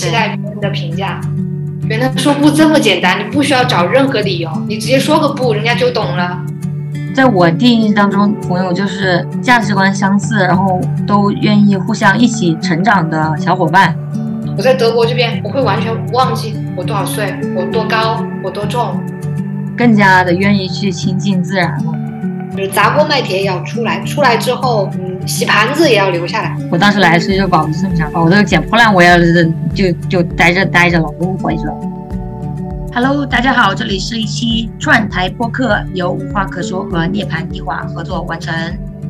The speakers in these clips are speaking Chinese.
期待别人的评价。原来说不这么简单，你不需要找任何理由，你直接说个不，人家就懂了。在我定义当中，朋友就是价值观相似，然后都愿意互相一起成长的小伙伴。我在德国这边，我会完全忘记我多少岁，我多高，我多重，更加的愿意去亲近自然了。就是砸锅卖铁也要出来，出来之后，嗯，洗盘子也要留下来。我当时来的时候就保持这么想法，我这个捡破烂我也要就就待着待着了，不回去了。Hello，大家好，这里是一期串台播客，由无话可说和涅槃地话合作完成。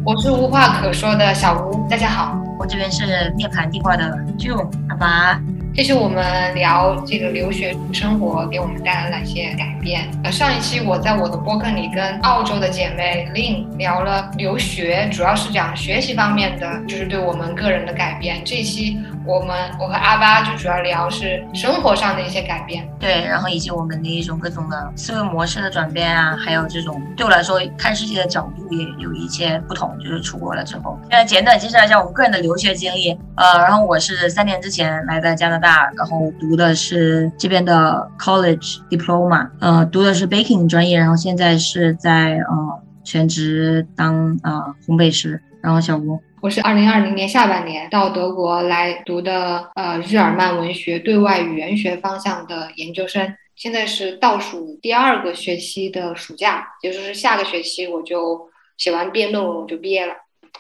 我是无话可说的小吴，大家好。我这边是涅槃地话的 Joe 阿爸。这是我们聊这个留学生活给我们带来哪些改变。呃，上一期我在我的播客里跟澳洲的姐妹 Lin 聊了留学，主要是讲学习方面的，就是对我们个人的改变。这一期我们我和阿巴就主要聊是生活上的一些改变，对，然后以及我们的一种各种的思维模式的转变啊，还有这种对我来说看世界的角度也有一些不同，就是出国了之后。那简短介绍一下我们个人的留学经历。呃，然后我是三年之前来的加拿。大，然后读的是这边的 college diploma，呃，读的是 baking 专业，然后现在是在呃全职当呃烘焙师。然后小吴，我是二零二零年下半年到德国来读的呃日耳曼文学对外语言学方向的研究生，现在是倒数第二个学期的暑假，也就是下个学期我就写完毕业论文我就毕业了。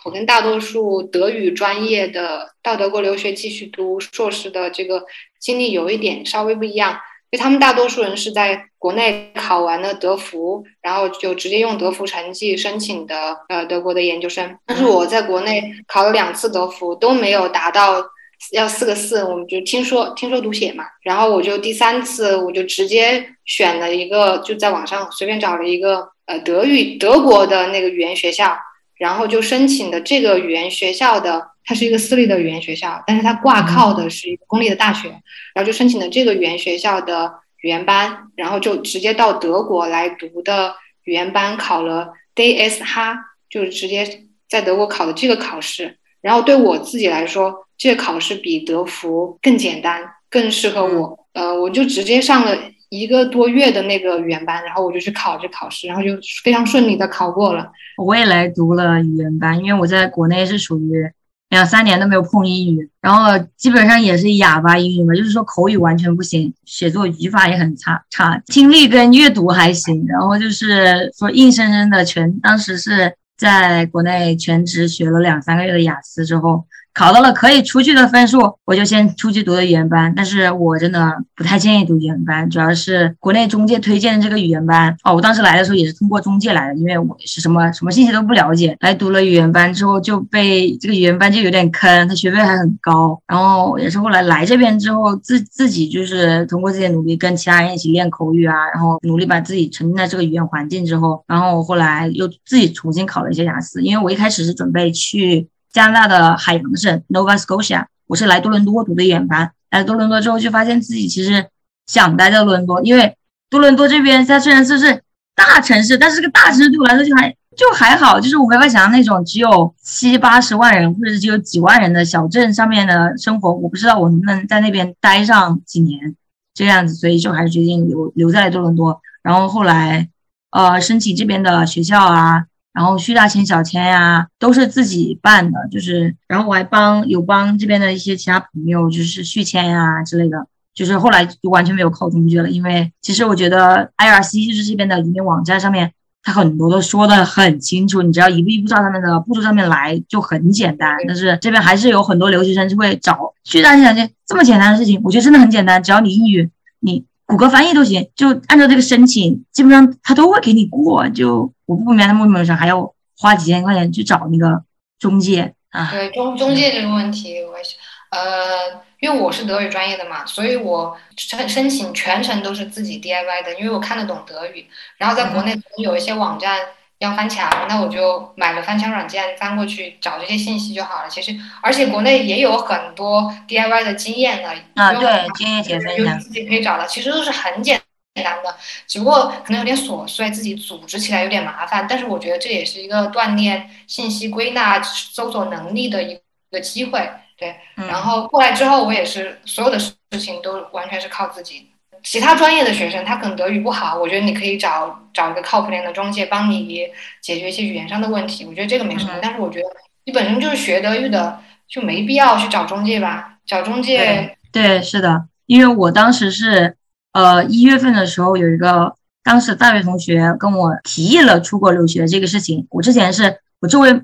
我跟大多数德语专业的到德国留学继续读硕士的这个经历有一点稍微不一样，就他们大多数人是在国内考完了德福，然后就直接用德福成绩申请的呃德国的研究生。但是我在国内考了两次德福都没有达到要四个四，我们就听说听说读写嘛，然后我就第三次我就直接选了一个就在网上随便找了一个呃德语德国的那个语言学校。然后就申请的这个语言学校的，它是一个私立的语言学校，但是它挂靠的是一个公立的大学，然后就申请的这个语言学校的语言班，然后就直接到德国来读的语言班，考了 DS 哈就是直接在德国考的这个考试。然后对我自己来说，这个考试比德福更简单，更适合我。呃，我就直接上了。一个多月的那个语言班，然后我就去考这考试，然后就非常顺利的考过了。我也来读了语言班，因为我在国内是属于两三年都没有碰英语，然后基本上也是哑巴英语嘛，就是说口语完全不行，写作语法也很差，差听力跟阅读还行，然后就是说硬生生的全，当时是在国内全职学了两三个月的雅思之后。考到了可以出去的分数，我就先出去读的语言班。但是我真的不太建议读语言班，主要是国内中介推荐的这个语言班哦。我当时来的时候也是通过中介来的，因为我是什么什么信息都不了解，来读了语言班之后就被这个语言班就有点坑，他学费还很高。然后也是后来来这边之后自自己就是通过自己努力跟其他人一起练口语啊，然后努力把自己沉浸在这个语言环境之后，然后我后来又自己重新考了一些雅思，因为我一开始是准备去。加拿大的海洋省 Nova Scotia，我是来多伦多读的研班。来多伦多之后，就发现自己其实想待在多伦多，因为多伦多这边它虽然说是大城市，但是这个大城市对我来说就还就还好，就是我没法想象那种只有七八十万人或者是只有几万人的小镇上面的生活。我不知道我能不能在那边待上几年这样子，所以就还是决定留留在多伦多。然后后来呃申请这边的学校啊。然后续大签、小签呀，都是自己办的，就是，然后我还帮有帮这边的一些其他朋友，就是续签呀之类的，就是后来就完全没有靠中介了，因为其实我觉得 IRC 就是这边的移民网站上面，它很多都说的很清楚，你只要一步一步照他们的步骤上面来就很简单，但是这边还是有很多留学生就会找续大签、小签这么简单的事情，我觉得真的很简单，只要你英语你。谷歌翻译都行，就按照这个申请，基本上他都会给你过。就我不明白他为什么还要花几千块钱去找那个中介啊？对中中介这个问题，我也是，呃，因为我是德语专业的嘛，所以我申申请全程都是自己 DIY 的，因为我看得懂德语。然后在国内有一些网站。要翻墙，那我就买了翻墙软件，翻过去找这些信息就好了。其实，而且国内也有很多 DIY 的经验的啊，对，经验帖分享，自己可以找到。其实都是很简单的，只不过可能有点琐碎，自己组织起来有点麻烦。但是我觉得这也是一个锻炼信息归纳、搜索能力的一个机会。对，然后过来之后，我也是所有的事事情都完全是靠自己。其他专业的学生他可能德语不好，我觉得你可以找找一个靠谱点的中介帮你解决一些语言上的问题，我觉得这个没什么。但是我觉得你本身就是学德语的，就没必要去找中介吧？找中介对，是的，因为我当时是呃一月份的时候有一个当时大学同学跟我提议了出国留学这个事情，我之前是我周围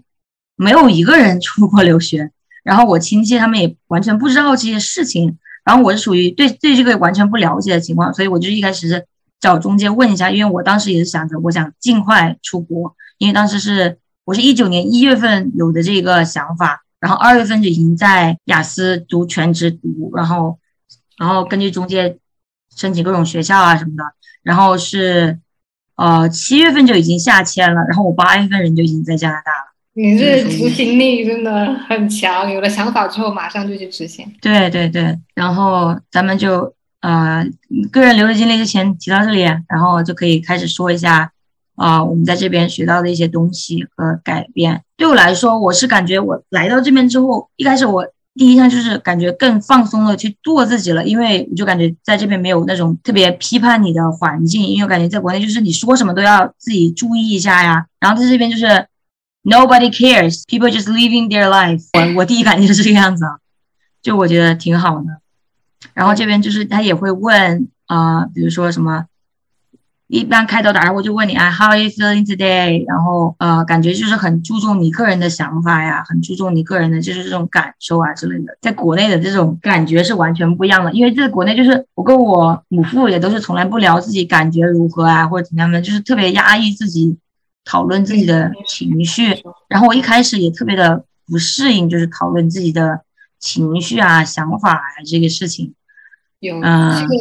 没有一个人 出国留学，然后我亲戚他们也完全不知道这些事情。然后我是属于对对这个完全不了解的情况，所以我就一开始是找中介问一下，因为我当时也是想着我想尽快出国，因为当时是我是一九年一月份有的这个想法，然后二月份就已经在雅思读全职读，然后然后根据中介申请各种学校啊什么的，然后是呃七月份就已经下签了，然后我八月份人就已经在加拿大了。你这执行力真的很强，有了想法之后马上就去执行。对对对，然后咱们就呃个人留学经历就先提到这里，然后就可以开始说一下啊我们在这边学到的一些东西和改变。对我来说，我是感觉我来到这边之后，一开始我第一项就是感觉更放松的去做自己了，因为我就感觉在这边没有那种特别批判你的环境，因为我感觉在国内就是你说什么都要自己注意一下呀，然后在这边就是。Nobody cares. People just living their life. 我我第一感觉是这个样子啊，就我觉得挺好的。然后这边就是他也会问啊，比如说什么，一般开头打招呼就问你啊，How are you feeling today？然后呃，感觉就是很注重你个人的想法呀，很注重你个人的就是这种感受啊之类的。在国内的这种感觉是完全不一样的，因为在国内就是我跟我母父也都是从来不聊自己感觉如何啊，或者怎样的，就是特别压抑自己。讨论自己的情绪，然后我一开始也特别的不适应，就是讨论自己的情绪啊、想法啊这个事情。有，这个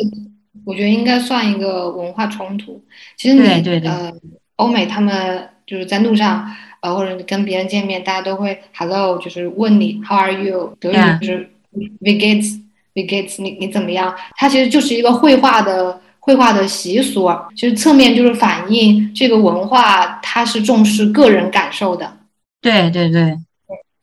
我觉得应该算一个文化冲突。其实你呃，欧美他们就是在路上呃，或者你跟别人见面，大家都会 hello，就是问你 how are you，德语就是 wie geht's，wie geht's，你你怎么样？它其实就是一个绘画的。绘画的习俗，其实侧面就是反映这个文化，它是重视个人感受的。对对对，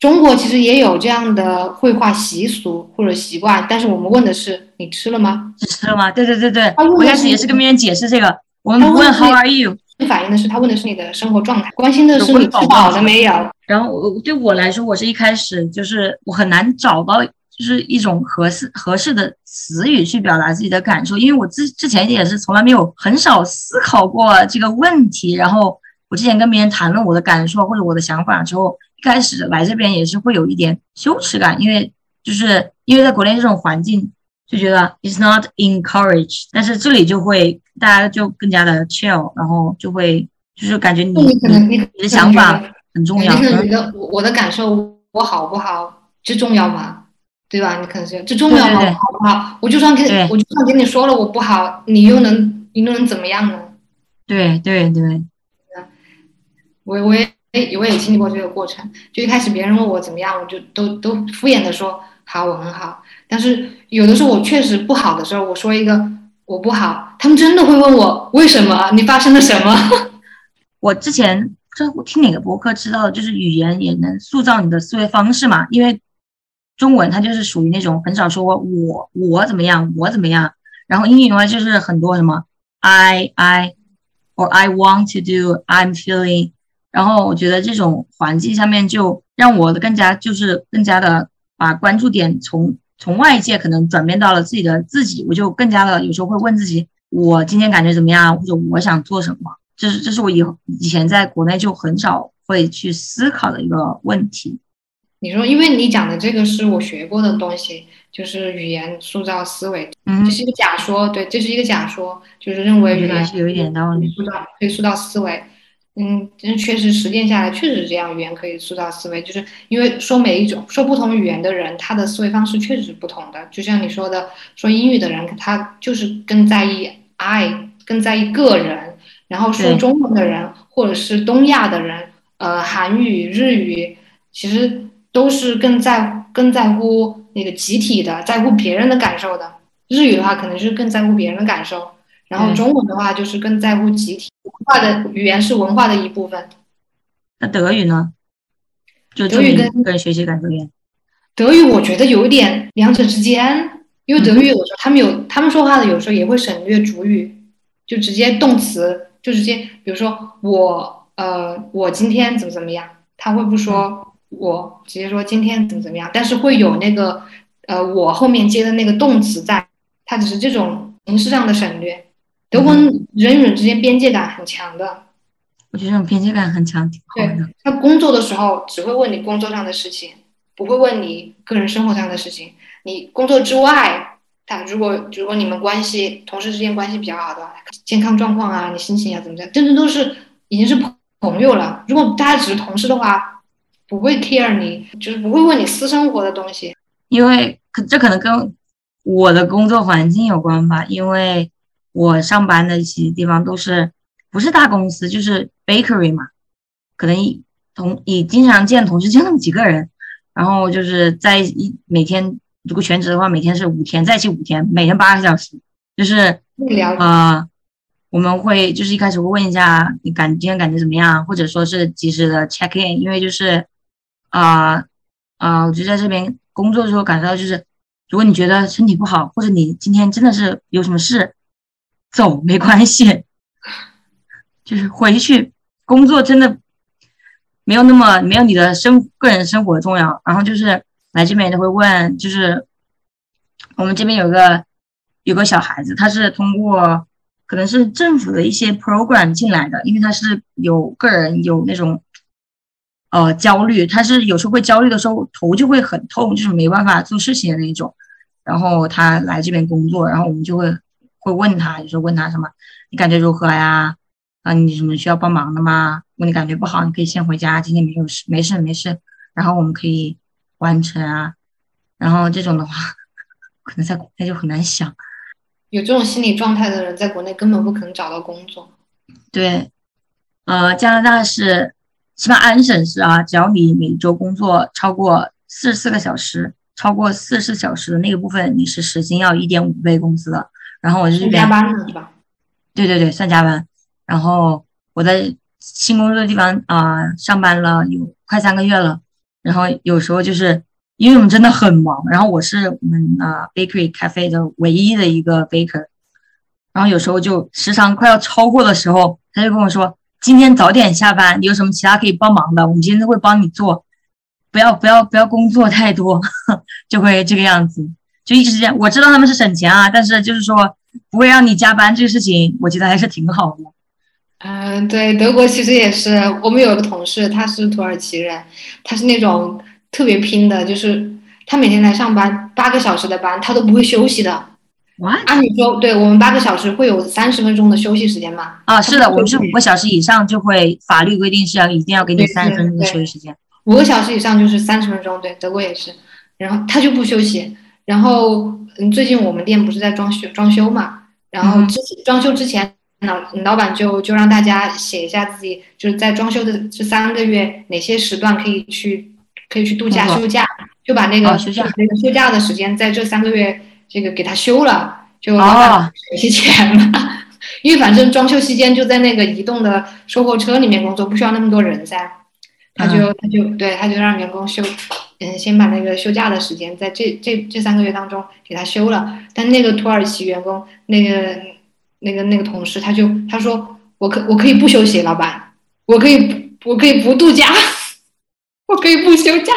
中国其实也有这样的绘画习俗或者习惯，但是我们问的是你吃了吗？你吃了吗？对对对对，我开始也是跟别人解释这个，我们问 How are you？反映的是他问的是你的生活状态，关心的是你吃饱了没有。然后我对我来说，我是一开始就是我很难找到。就是一种合适合适的词语去表达自己的感受，因为我之之前也是从来没有很少思考过这个问题。然后我之前跟别人谈论我的感受或者我的想法之后，一开始来这边也是会有一点羞耻感，因为就是因为在国内这种环境就觉得 it's not encouraged，但是这里就会大家就更加的 chill，然后就会就是感觉你你你的想法很重要。你可能觉得我我的感受我好不好这重要吗？对吧？你可能是这重要吗？好不好？我就算跟我就算跟你说了我不好，你又能你又能怎么样呢？对对对，我我也哎我也经历过这个过程。就一开始别人问我怎么样，我就都都敷衍的说好，我很好。但是有的时候我确实不好的时候，我说一个我不好，他们真的会问我为什么？你发生了什么？我之前这我听哪个博客知道，就是语言也能塑造你的思维方式嘛，因为。中文它就是属于那种很少说我我怎么样我怎么样，然后英语的话就是很多什么 I I or I want to do I'm feeling，然后我觉得这种环境下面就让我更加就是更加的把关注点从从外界可能转变到了自己的自己，我就更加的有时候会问自己我今天感觉怎么样，或者我想做什么，这是这是我以以前在国内就很少会去思考的一个问题。你说，因为你讲的这个是我学过的东西，就是语言塑造思维，这是一个假说，对，这是一个假说，就是认为语言是有一点道理，塑造可以塑造思维，嗯，真确实实践下来确实是这样，语言可以塑造思维，就是因为说每一种说不同语言的人，他的思维方式确实是不同的，就像你说的，说英语的人他就是更在意 I，更在意个人，然后说中文的人或者是东亚的人，呃，韩语、日语，其实。都是更在更在乎那个集体的，在乎别人的感受的。日语的话，可能是更在乎别人的感受，然后中文的话就是更在乎集体文化的语言是文化的一部分。那德语呢？就德语跟跟学习感受一样。德语我觉得有点两者之间，因为德语有时候他们有他们说话的有时候也会省略主语，就直接动词就直接，比如说我呃我今天怎么怎么样，他会不说我直接说今天怎么怎么样，但是会有那个呃我后面接的那个动词在，它只是这种形式上的省略。德国人与人之间边界感很强的，我觉得这种边界感很强，挺好对的。他工作的时候只会问你工作上的事情，不会问你个人生活上的事情。你工作之外，他如果如果你们关系同事之间关系比较好的话，健康状况啊，你心情啊怎么样，真的都是已经是朋朋友了。如果大家只是同事的话，不会 care 你，就是不会问你私生活的东西。因为可这可能跟我的工作环境有关吧，因为我上班的一些地方都是不是大公司，就是 bakery 嘛，可能同你经常见同事就那么几个人，然后就是在一每天如果全职的话，每天是五天，在一起五天，每天八个小时，就是会聊呃，我们会就是一开始会问一下你感今天感觉怎么样，或者说是及时的 check in，因为就是啊啊、我就在这边工作的时候感受到就是，如果你觉得身体不好，或者你今天真的是有什么事，走没关系，就是回去工作真的没有那么没有你的生个人生活重要。然后就是来这边都会问，就是我们这边有个有个小孩子，他是通过可能是政府的一些 program 进来的，因为他是有个人有那种呃焦虑，他是有时候会焦虑的时候头就会很痛，就是没办法做事情的那种。然后他来这边工作，然后我们就会会问他，就是问他什么，你感觉如何呀？啊，你什么需要帮忙的吗？如果你感觉不好，你可以先回家，今天没有事，没事没事，然后我们可以完成啊。然后这种的话，可能在国内就很难想。有这种心理状态的人，在国内根本不可能找到工作。对，呃，加拿大是起码安省是啊，只要你每周工作超过四十四个小时，超过四十小时的那个部分，你是时薪要一点五倍工资的。然后我这边加班呢是吧？对对对，算加班。然后我在新工作的地方啊、上班了有快三个月了，然后有时候就是因为我们真的很忙，然后我是我们啊、bakery cafe 的唯一的一个 baker，然后有时候就时长快要超过的时候，他就跟我说：“今天早点下班，你有什么其他可以帮忙的，我们今天会帮你做，不要不要不要工作太多，就会这个样子，就一直这样。我知道他们是省钱啊，但是就是说不会让你加班这个事情，我觉得还是挺好的。嗯，对，德国其实也是，我们有个同事，他是土耳其人，他是那种特别拼的，就是他每天来上班八个小时的班，他都不会休息的。What？按理说，对我们八个小时会有三十分钟的休息时间嘛？啊，是的，我们是对五个小时以上就会法律规定是要一定要给你三十分钟的休息时间。五个小时以上就是三十分钟，对，德国也是。然后他就不休息。然后，嗯，最近我们店不是在装修装修嘛？然后嗯之装修之前，老老板就就让大家写一下自己就是在装修的这三个月哪些时段可以去可以去度假休假，就把那个、哦休假那个休假的时间在这三个月这个给他休了，就老板哦，省些钱嘛。因为反正装修期间就在那个移动的售货车里面工作，不需要那么多人噻。他就他就对他就让员工休，嗯，先把那个休假的时间在这这这三个月当中给他休了。但那个土耳其员工，那个那个那个同事，他就他说我可我可以不休息，老板，我可以我可以不度假，我可以不休假。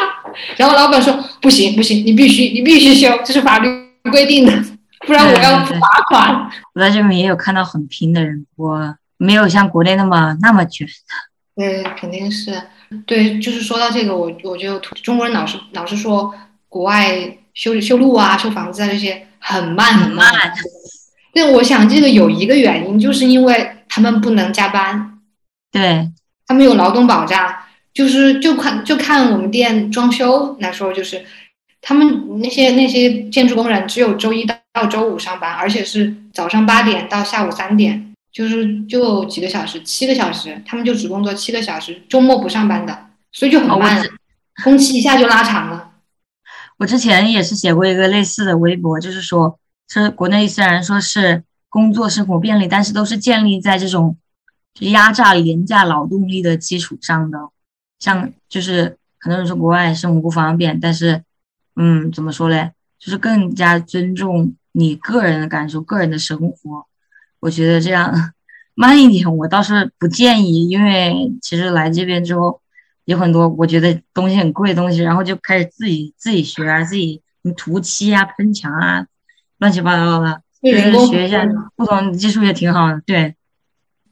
然后老板说不行不行，你必须你必须休，这是法律规定的，不然我要罚款。我在这边也有看到很拼的人，我没有像国内那么那么卷。对，肯定是对。就是说到这个，我我就中国人老是老是说国外修修路啊、修房子啊这些很慢很慢。慢但我想这个有一个原因，就是因为他们不能加班，对，他们有劳动保障。就是就看就看我们店装修来说，就是他们那些那些建筑工人只有周一到到周五上班，而且是早上八点到下午三点，就是就几个小时，七个小时，他们就只工作七个小时，周末不上班的，所以就很慢工期一下就拉长了。我之前也是写过一个类似的微博，就是说，是国内虽然说是工作生活便利，但是都是建立在这种就压榨廉价劳动力的基础上的。像就是很多人说国外生活不方便，但是嗯，怎么说嘞？就是更加尊重你个人的感受、个人的生活。我觉得这样慢一点，我倒是不建议，因为其实来这边之后有很多我觉得东西很贵的东西，然后就开始自己自己学啊，自己什么涂漆啊、喷墙啊，乱七八糟的，就是学一下不同技术也挺好的。对，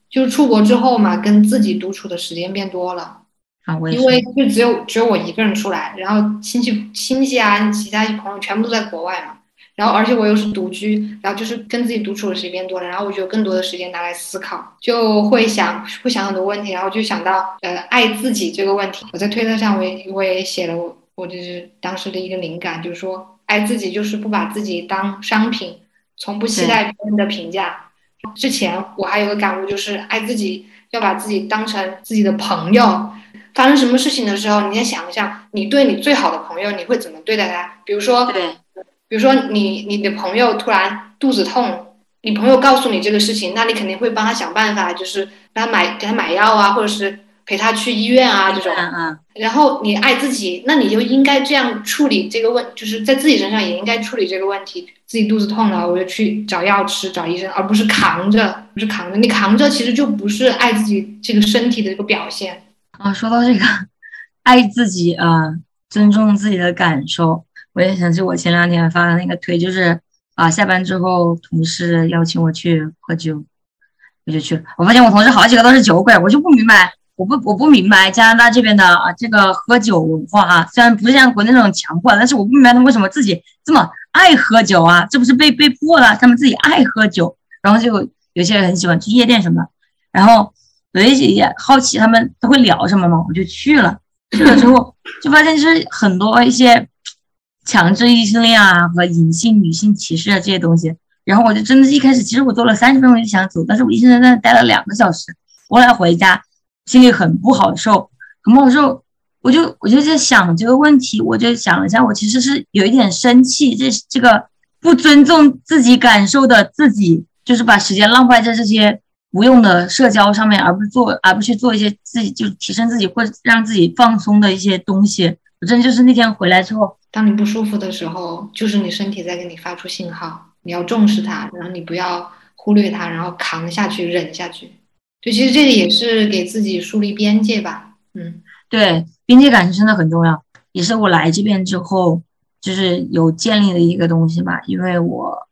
就是出国之后嘛，跟自己独处的时间变多了。啊，我因为就只有只有我一个人出来，然后亲戚亲戚啊，其他朋友全部都在国外嘛，然后而且我又是独居，然后就是跟自己独处的时间变多了，然后我就有更多的时间拿来思考，就会想会想很多问题，然后就想到呃爱自己这个问题。我在推特上我也我也写了我我就是当时的一个灵感，就是说爱自己就是不把自己当商品，从不期待别人的评价。之前我还有个感悟，就是爱自己要把自己当成自己的朋友。发生什么事情的时候，你先想一想，你对你最好的朋友，你会怎么对待他？比如说，对，比如说你你的朋友突然肚子痛，你朋友告诉你这个事情，那你肯定会帮他想办法，就是给他买给他买药啊，或者是陪他去医院啊这种。然后你爱自己，那你就应该这样处理这个问，就是在自己身上也应该处理这个问题。自己肚子痛了，我就去找药吃，找医生，而不是扛着，不是扛着。你扛着其实就不是爱自己这个身体的一个表现。啊，说到这个，爱自己啊，尊重自己的感受，我也想起我前两天发的那个推，就是啊，下班之后同事邀请我去喝酒，我就去了。我发现我同事好几个都是酒鬼，我就不明白，我不我不明白加拿大这边的啊这个喝酒文化啊，虽然不是像国内那种强迫，但是我不明白他们为什么自己这么爱喝酒啊？这不是被被迫了？他们自己爱喝酒，然后就有些人很喜欢去夜店什么，然后。我也好奇他们都会聊什么嘛，我就去了。去了之后就发现就是很多一些强制异性恋啊和隐性女性歧视啊这些东西。然后我就真的，一开始其实我坐了三十分钟就想走，但是我一直在那待了两个小时。后来回家心里很不好受，很不好受。我就我就在想这个问题，我就想了一下，我其实是有一点生气，这这个不尊重自己感受的自己，就是把时间浪费在这些。无用的社交上面，而不是做，而不去做一些自己就提升自己或者让自己放松的一些东西。我真就是那天回来之后，当你不舒服的时候，就是你身体在给你发出信号，你要重视它，然后你不要忽略它，然后扛下去，忍下去。就，其实这个也是给自己树立边界吧。嗯，对，边界感是真的很重要，也是我来这边之后就是有建立的一个东西吧。因为我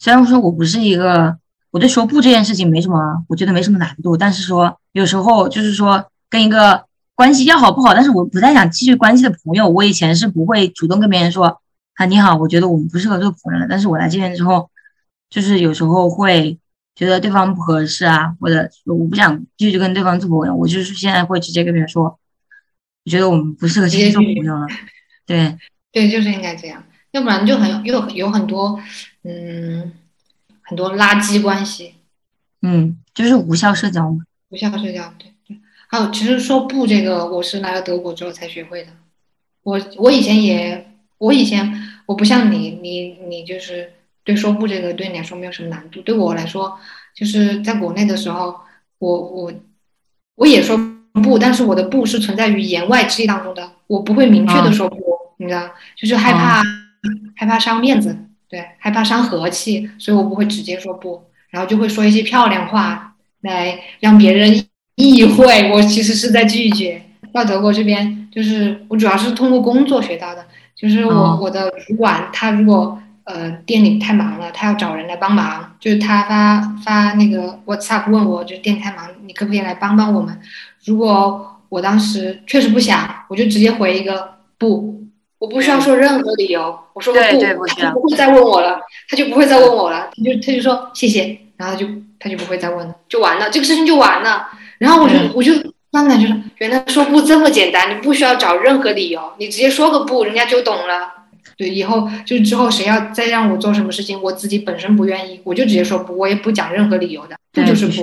虽然说我不是一个。我对说不这件事情没什么，我觉得没什么难度。但是说有时候就是说跟一个关系要好不好，但是我不太想继续关系的朋友，我以前是不会主动跟别人说啊你好，我觉得我们不适合做朋友了。但是我来这边之后，就是有时候会觉得对方不合适啊，或者我不想继续跟对方做朋友，我就是现在会直接跟别人说，我觉得我们不适合继续做朋友了。对 对，就是应该这样，要不然就很有有很多嗯。很多垃圾关系，嗯，就是无效社交嘛。无效社交，对对。还有，其实说不这个，我是来了德国之后才学会的。我我以前也，我以前我不像你，你你就是对说不这个对你来说没有什么难度。对我来说，就是在国内的时候，我我我也说不，但是我的不是存在于言外之意当中的，我不会明确的说不，你知道，就是害怕害怕伤面子。对，害怕伤和气，所以我不会直接说不，然后就会说一些漂亮话来让别人意会我其实是在拒绝。到德国这边，就是我主要是通过工作学到的，就是我我的主管他如果呃店里太忙了，他要找人来帮忙，就是他发发那个 WhatsApp 问我，就是店太忙，你可不可以来帮帮我们？如果我当时确实不想，我就直接回一个不。我不需要说任何理由，我说不，他就不会再问我了，他就不会再问我了，他就他就说谢谢，然后就他就不会再问了，就完了，这个事情就完了。然后我就我就慢慢就说，原来说不这么简单，你不需要找任何理由，你直接说个不，人家就懂了。对，以后就是之后谁要再让我做什么事情，我自己本身不愿意，我就直接说不，我也不讲任何理由的，这就是不。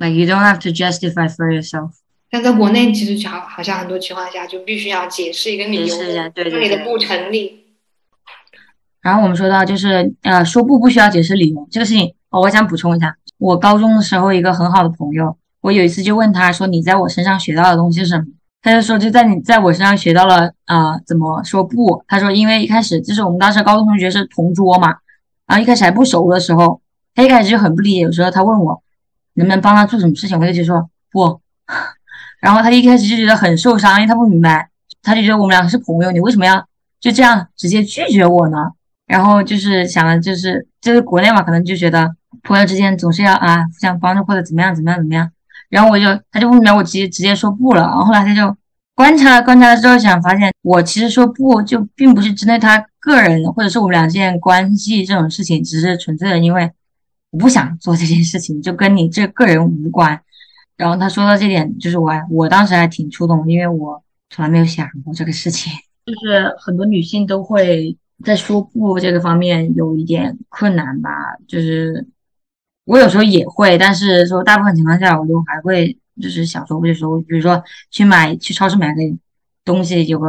Like you don't have to justify for yourself. 但在国内，其实好好像很多情况下就必须要解释一个理由，让你的不成立。然后我们说到就是呃说不不需要解释理由这个事情，哦，我想补充一下，我高中的时候一个很好的朋友，我有一次就问他说你在我身上学到的东西是什么？他就说就在你在我身上学到了啊、怎么说不。他说因为一开始就是我们当时高中同学是同桌嘛，然后一开始还不熟的时候，他一开始就很不理解，有时候他问我能不能帮他做什么事情，我就直接说不。然后他一开始就觉得很受伤，因为他不明白，他就觉得我们两个是朋友，你为什么要就这样直接拒绝我呢？然后就是想的就是就是国内嘛，可能就觉得朋友之间总是要啊互相帮助或者怎么样怎么样怎么样。然后我就他就不明白，我直接直接说不了。然后后来他就观察了观察了之后，想发现我其实说不就并不是针对他个人或者是我们俩之间关系这种事情，只是纯粹的因为我不想做这件事情，就跟你这个人无关。然后他说到这点，就是我我当时还挺触动，因为我从来没有想过这个事情。就是很多女性都会在说不这个方面有一点困难吧，就是我有时候也会，但是说大部分情况下我都还会就是想说我就说，比如说去买去超市买个东西，有个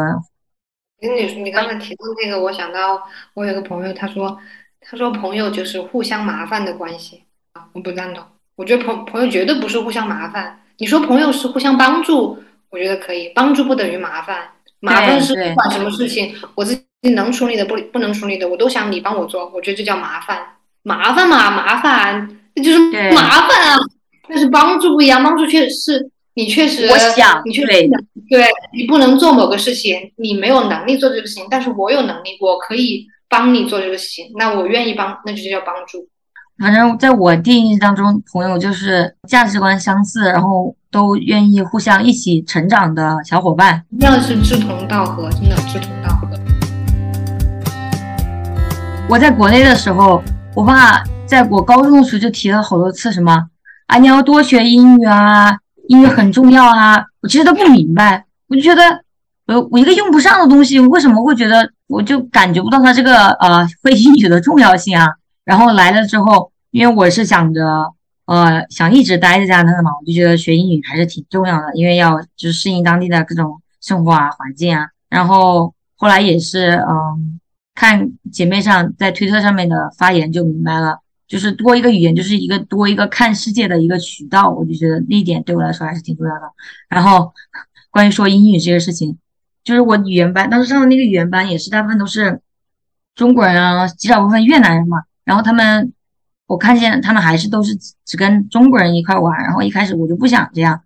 跟你你刚才提到那个，我想到我有个朋友，他说他说朋友就是互相麻烦的关系啊，我不赞同。我觉得朋朋友绝对不是互相麻烦。你说朋友是互相帮助，我觉得可以，帮助不等于麻烦。麻烦是不管什么事情，我自己能处理的不不能处理的，我都想你帮我做，我觉得这叫麻烦。麻烦嘛，麻烦，那就是麻烦啊。但是帮助不一样，帮助确实是你确实我想你确实对对你不能做某个事情，你没有能力做这个事情，但是我有能力，我可以帮你做这个事情，那我愿意帮，那就叫帮助。反正在我定义当中，朋友就是价值观相似，然后都愿意互相一起成长的小伙伴。一定要是志同道合，真的志同道合。我在国内的时候，我爸在我高中的时候就提了好多次什么啊，你要多学英语啊，英语很重要啊。我其实都不明白，我就觉得我我一个用不上的东西，为什么会觉得我就感觉不到它这个呃 会英语的重要性啊？然后来了之后，因为我是想着呃想一直待在加拿大嘛，我就觉得学英语还是挺重要的，因为要就是适应当地的各种生活啊环境啊。然后后来也是嗯。看姐妹上在推特上面的发言就明白了，就是多一个语言就是一个多一个看世界的一个渠道，我就觉得那一点对我来说还是挺重要的。然后关于说英语这个事情，就是我语言班当时上的那个语言班也是大部分都是中国人啊，极少部分越南人嘛。然后他们我看见他们还是都是只跟中国人一块玩，然后一开始我就不想这样，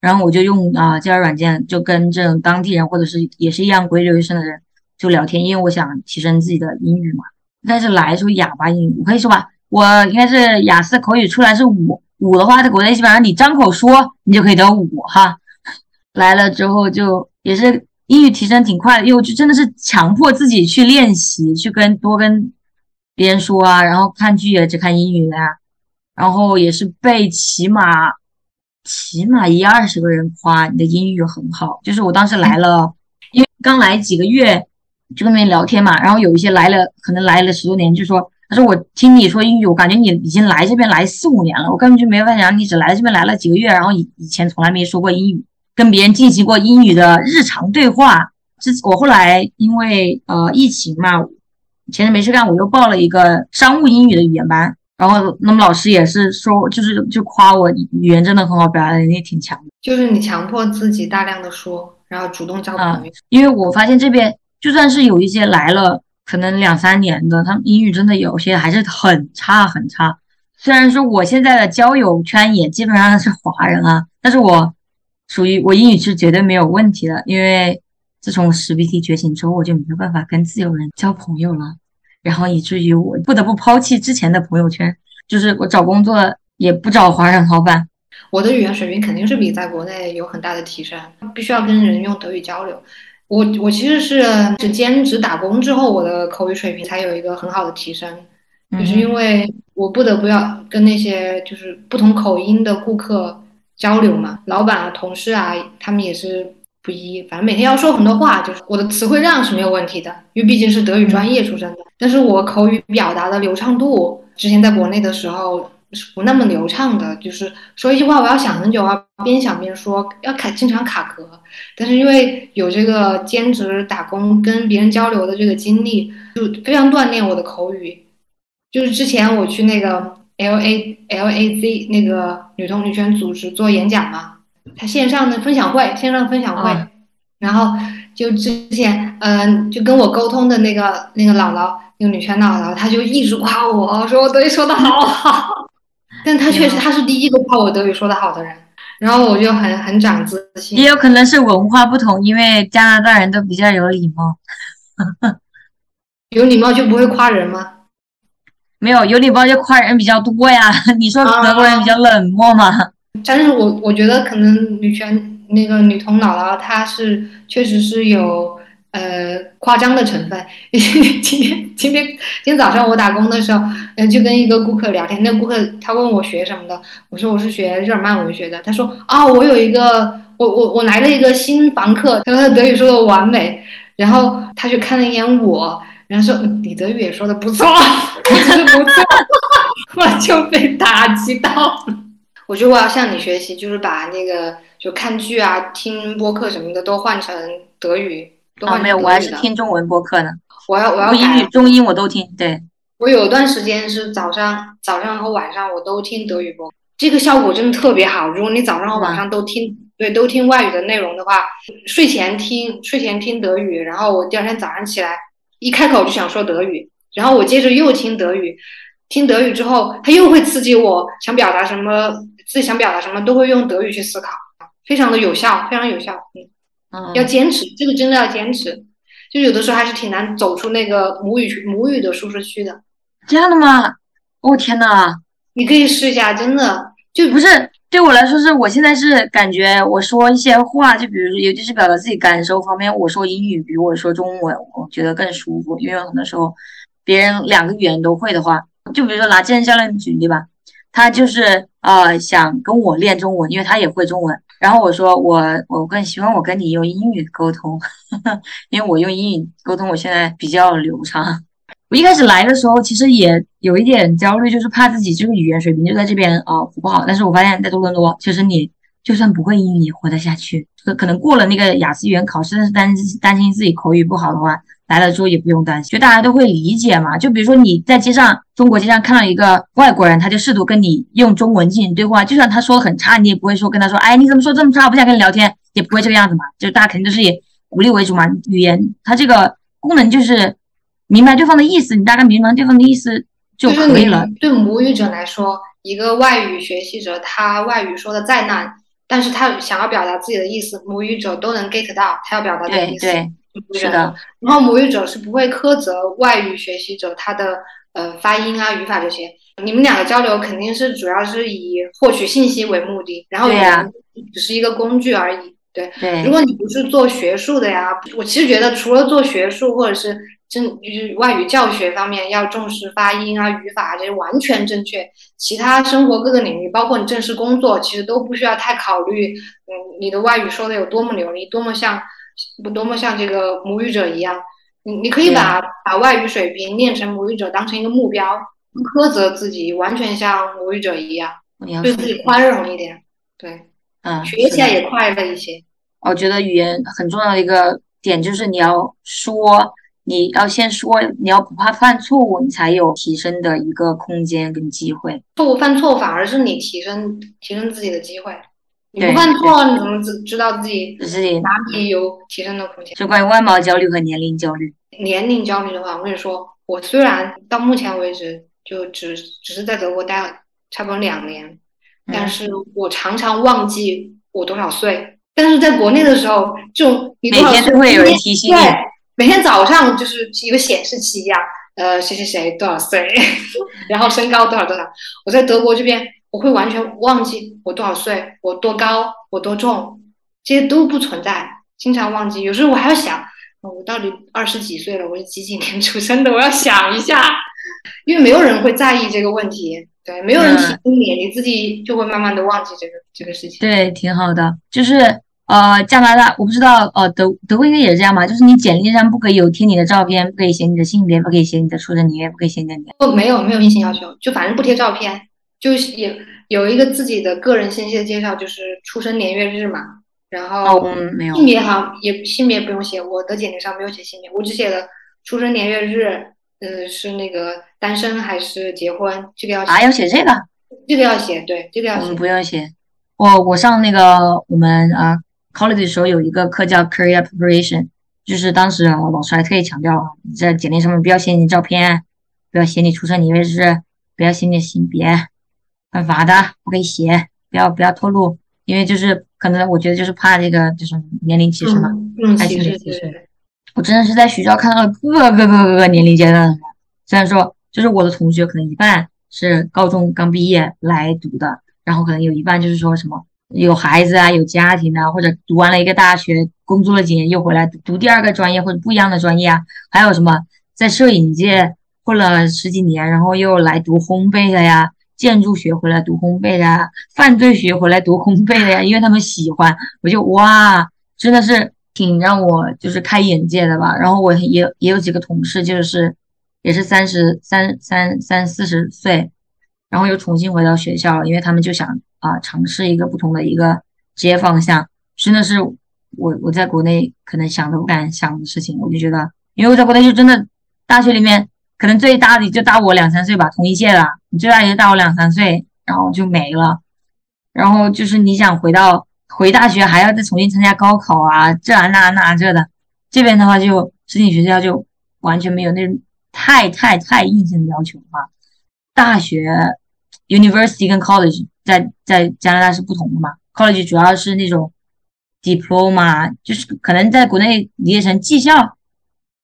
然后我就用啊交友软件就跟这种当地人或者是也是一样国际留学生的人。就聊天，因为我想提升自己的英语嘛。但是来的时候哑巴英语，我可以说吧，我应该是雅思口语出来是五五的话，在国内基本上你张口说你就可以得五哈。来了之后就也是英语提升挺快的，因为我就真的是强迫自己去练习，去跟多跟别人说啊，然后看剧也只看英语的呀、然后也是被起码起码一二十个人夸你的英语很好，就是我当时来了，因为刚来几个月。就跟别人聊天嘛，然后有一些来了，可能来了十多年，就说他说我听你说英语，我感觉你已经来这边来四五年了，我根本就没有发现你只来这边来了几个月，然后以以前从来没说过英语，跟别人进行过英语的日常对话。这我后来因为呃疫情嘛，闲着没事干，我又报了一个商务英语的语言班，然后那么老师也是说，就是就夸我语言真的很好，表达能力挺强的。就是你强迫自己大量的说，然后主动交朋友。因为我发现这边。就算是有一些来了可能两三年的，他们英语真的有些还是很差很差。虽然说我现在的交友圈也基本上是华人啊，但是我属于我英语是绝对没有问题的。因为自从十 B T 觉醒之后，我就没有办法跟自由人交朋友了，然后以至于我不得不抛弃之前的朋友圈，就是我找工作也不找华人老板。我的语言水平肯定是比在国内有很大的提升，必须要跟人用德语交流。我我其实是是兼职打工之后，我的口语水平才有一个很好的提升，就是因为我不得不要跟那些就是不同口音的顾客交流嘛，老板啊、同事啊，他们也是不一，反正每天要说很多话，就是我的词汇量是没有问题的，因为毕竟是德语专业出身的，但是我口语表达的流畅度，之前在国内的时候。是不那么流畅的，就是说一句话我要想很久啊，边想边说，要卡经常卡壳。但是因为有这个兼职打工跟别人交流的这个经历，就非常锻炼我的口语。就是之前我去那个 L A L A Z 那个女同女权组织做演讲嘛，他线上的分享会，线上分享会，啊然后就之前，嗯、就跟我沟通的那个那个姥姥，那个女权姥姥，她就一直夸我说我德语说的好好，但他确实他是第一个夸我德语说的好的人，然后我就很很长自信也。有可能是文化不同，因为加拿大人都比较有礼貌。有礼貌就不会夸人吗？没有有礼貌就夸人比较多呀。你说德国人比较冷漠吗？但是我我觉得可能女权那个女童姥姥她是确实是有呃夸张的成分。今天今天今天早上我打工的时候，嗯、就跟一个顾客聊天，那顾客他问我学什么的，我说我是学日耳曼文学的，他说啊我有一个我我我来了一个新房客，他说他德语说的完美，然后他就看了一眼我，然后说李德语也说的不错，我觉得不错，我就被打击到了。我觉得我要向你学习，就是把那个就看剧啊、听播客什么的都换成德语，啊，换没有，我还。是听中文播客呢。我要我要我英语、中英我都听。对，我有一段时间是早上、早上和晚上我都听德语播，这个效果真的特别好。如果你早上和晚上都听，对，都听外语的内容的话，睡前听睡前听德语，然后我第二天早上起来一开口就想说德语，然后我接着又听德语，听德语之后，它又会刺激我想表达什么，自己想表达什么都会用德语去思考，非常的有效，非常有效。嗯，嗯，要坚持，这个真的要坚持。就有的时候还是挺难走出那个母语母语的舒适区的。这样的吗？哦天呐！你可以试一下，真的就不是对我来说，是我现在是感觉我说一些话，就比如说，尤其是表达自己感受方面，我说英语比我说中文，我觉得更舒服。因为很多时候别人两个语言都会的话，就比如说拿健身教练举例吧，他就是呃想跟我练中文，因为他也会中文。然后我说我我更希望我跟你用英语沟通，因为我用英语沟通，我现在比较流畅。我一开始来的时候，其实也有一点焦虑，就是怕自己这个语言水平就在这边啊、呃不好。但是我发现，在多伦多，其实你就算不会英语也活得下去。可可能过了那个雅思语言考试，但是担担心自己口语不好的话，来了之后也不用担心，就大家都会理解嘛。就比如说你在街上，中国街上看到一个外国人，他就试图跟你用中文进行对话，就算他说的很差，你也不会说跟他说，哎，你怎么说这么差，我不想跟你聊天，也不会这个样子嘛。就大家肯定都是以鼓励为主嘛。语言它这个功能就是明白对方的意思，你大概明白对方的意思就可以了。对母语者来说，一个外语学习者，他外语说的再烂，但是他想要表达自己的意思，母语者都能 get 到他要表达的意思。对对，是的，然后母语者是不会苛责外语学习者他的呃发音啊、语法这些。你们两个交流肯定是主要是以获取信息为目的，然后语言只是一个工具而已。对，对如果你不是做学术的呀，我其实觉得除了做学术或者是正就是外语教学方面要重视发音啊、语法啊这些完全正确，其他生活各个领域，包括你正式工作，其实都不需要太考虑，嗯，你的外语说的有多么流利，多么像不多么像这个母语者一样。你你可以把把外语水平练成母语者当成一个目标，苛责自己，完全像母语者一样，你要对自己宽容一点，对，嗯，学起来也快乐一些。我觉得语言很重要的一个点就是你要说，你要先说，你要不怕犯错误，你才有提升的一个空间跟机会。错误犯错反而是你提升提升自己的机会。你不犯错，你怎么知知道自己哪里有提升的空间？就关于外貌焦虑和年龄焦虑。年龄焦虑的话，我跟你说，我虽然到目前为止就只只是在德国待了差不多两年，但嗯，是我常常忘记我多少岁。但是在国内的时候，就你多每天都会有人提醒你对，每天早上就是一个显示器一样，呃，谁谁谁多少岁，然后身高多少多少。我在德国这边，我会完全忘记我多少岁，我多高，我多重，这些都不存在，经常忘记。有时候我还要想，呃我到底二十几岁了，我是几几年出生的，我要想一下，因为没有人会在意这个问题，对，没有人提醒你，你自己就会慢慢的忘记这个这个事情。对，挺好的。就是呃，加拿大我不知道，呃，德德国应该也是这样吧？就是你简历上不可以有贴你的照片，不可以写你的性别，不可以写你的出生年月，不可以写你的年。不，没有没有硬性要求，就反正不贴照片，就是也有一个自己的个人信息的介绍，就是出生年月日嘛，然哦，后性。别好像也性别不用写，我的简历上没有写性别，我只写了出生年月日，呃，是那个单身还是结婚，这个要写啊，要写这个？这个要写，对，这个要写我们，不用写。我我上那个我们啊 college 的时候有一个课叫 career preparation，就是当时老师还特意强调，你在简历上面不要写你照片，不要写你出生年月日，不要写你的性别，犯法的不可以写，不要不要透露，因为就是可能我觉得就是怕这个就是年龄歧视嘛，爱情的歧视。我真的是在学校看到了各个各个各个年龄阶段的人，虽然说就是我的同学可能一半是高中刚毕业来读的。然后可能有一半就是说什么有孩子啊，有家庭啊，或者读完了一个大学，工作了几年又回来读读第二个专业或者不一样的专业啊，还有什么在摄影界混了十几年，然后又来读烘焙的呀，建筑学回来读烘焙的呀，犯罪学回来读烘焙的呀，因为他们喜欢，我就哇，真的是挺让我就是开眼界的吧。然后我也也有几个同事，就是也是三十三三三四十岁。然后又重新回到学校，因为他们就想啊尝试一个不同的一个职业方向，真的是我我在国内可能想都不敢想的事情。我就觉得，因为我在国内就真的大学里面可能最大的就大我两三岁吧，同一届的，你最大也就大我两三岁，然后就没了。然后就是你想回到回大学还要再重新参加高考啊，这啊那啊那啊这的，这边的话就申请学校就完全没有那种太太太硬性的要求嘛。大学，university 跟 college 在在加拿大是不同的嘛？college 主要是那种 diploma，就是可能在国内理解成技校，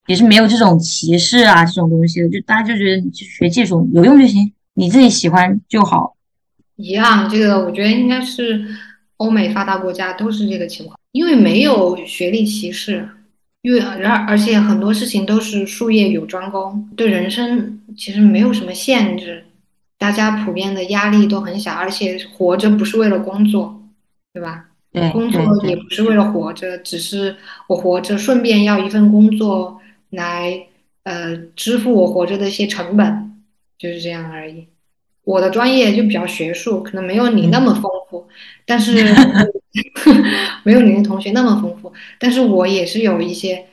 也是没有这种歧视啊这种东西的，就大家就觉得你去学技术有用就行，你自己喜欢就好。一样，这个我觉得应该是欧美发达国家都是这个情况，因为没有学历歧视。因为而而且很多事情都是术业有专攻，对人生其实没有什么限制，大家普遍的压力都很小，而且活着不是为了工作，对吧？对，工作也不是为了活着，只是我活着顺便要一份工作来呃支付我活着的一些成本，就是这样而已。我的专业就比较学术，可能没有你那么丰富，但是。没有你的同学那么丰富，但是我也是有一些，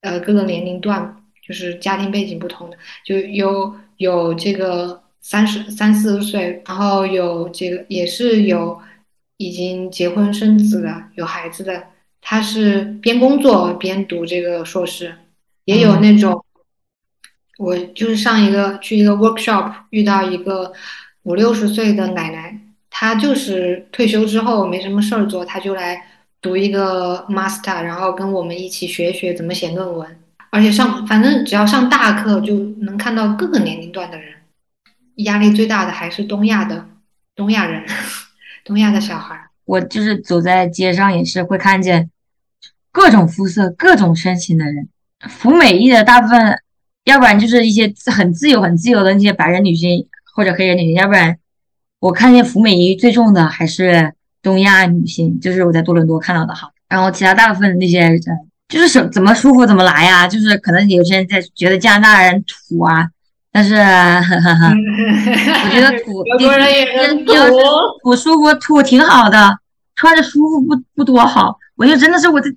呃，各个年龄段，就是家庭背景不同的，就有有这个三十三四十岁，然后有这个也是有已经结婚生子的，有孩子的，他是边工作边读这个硕士，也有那种，我就是上一个去一个 workshop 遇到一个五六十岁的奶奶。她就是退休之后没什么事儿做，她就来读一个 master，然后跟我们一起学学怎么写论文。而且上反正只要上大课，就能看到各个年龄段的人。压力最大的还是东亚的东亚人，东亚的小孩。我就是走在街上也是会看见各种肤色、各种身形的人。服美役的大部分，要不然就是一些很自由、很自由的那些白人女性或者黑人女性，要不然。我看见服美役最重的还是东亚女性，就是我在多伦多看到的哈。然后其他大部分那些人，就是什怎么舒服怎么来呀。就是可能有些人在觉得加拿大人土啊，但是我觉得土，德国人也很土，土舒服，土挺好的，穿着舒服不不多好。我就真的是我这，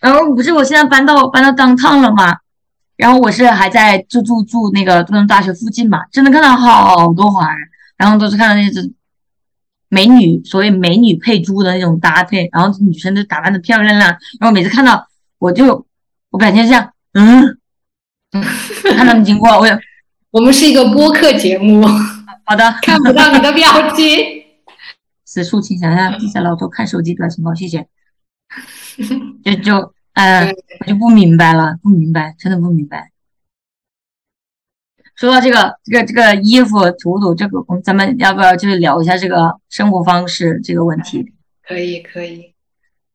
然后不是我现在搬到搬到当趟了嘛，然后我是还在就住住那个多伦大学附近嘛，真的看到好多华人。然后都是看到那只美女，所谓美女配猪的那种搭配，然后女生都打扮的漂漂亮亮。然后每次看到我就我感觉这样，嗯，看他们经过，我 我们是一个播客节目，好的，看不到你的表情。此处请想象地下老头看手机短信包，谢谢。就就嗯，我就不明白了，不明白，真的不明白。说到这个这个这个衣服土土这个，我们咱们要不要就是聊一下这个生活方式这个问题？可以可以，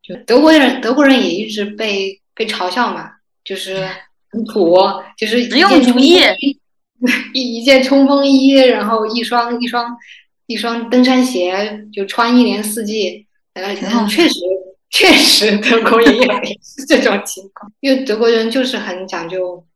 就德国人德国人也一直被被嘲笑嘛，就是很土，就是实用主义，一一件冲锋衣，然后一双一双一双登山鞋，就穿一年四季。呃，确实确实德国也有是这种情况，因为德国人就是很讲究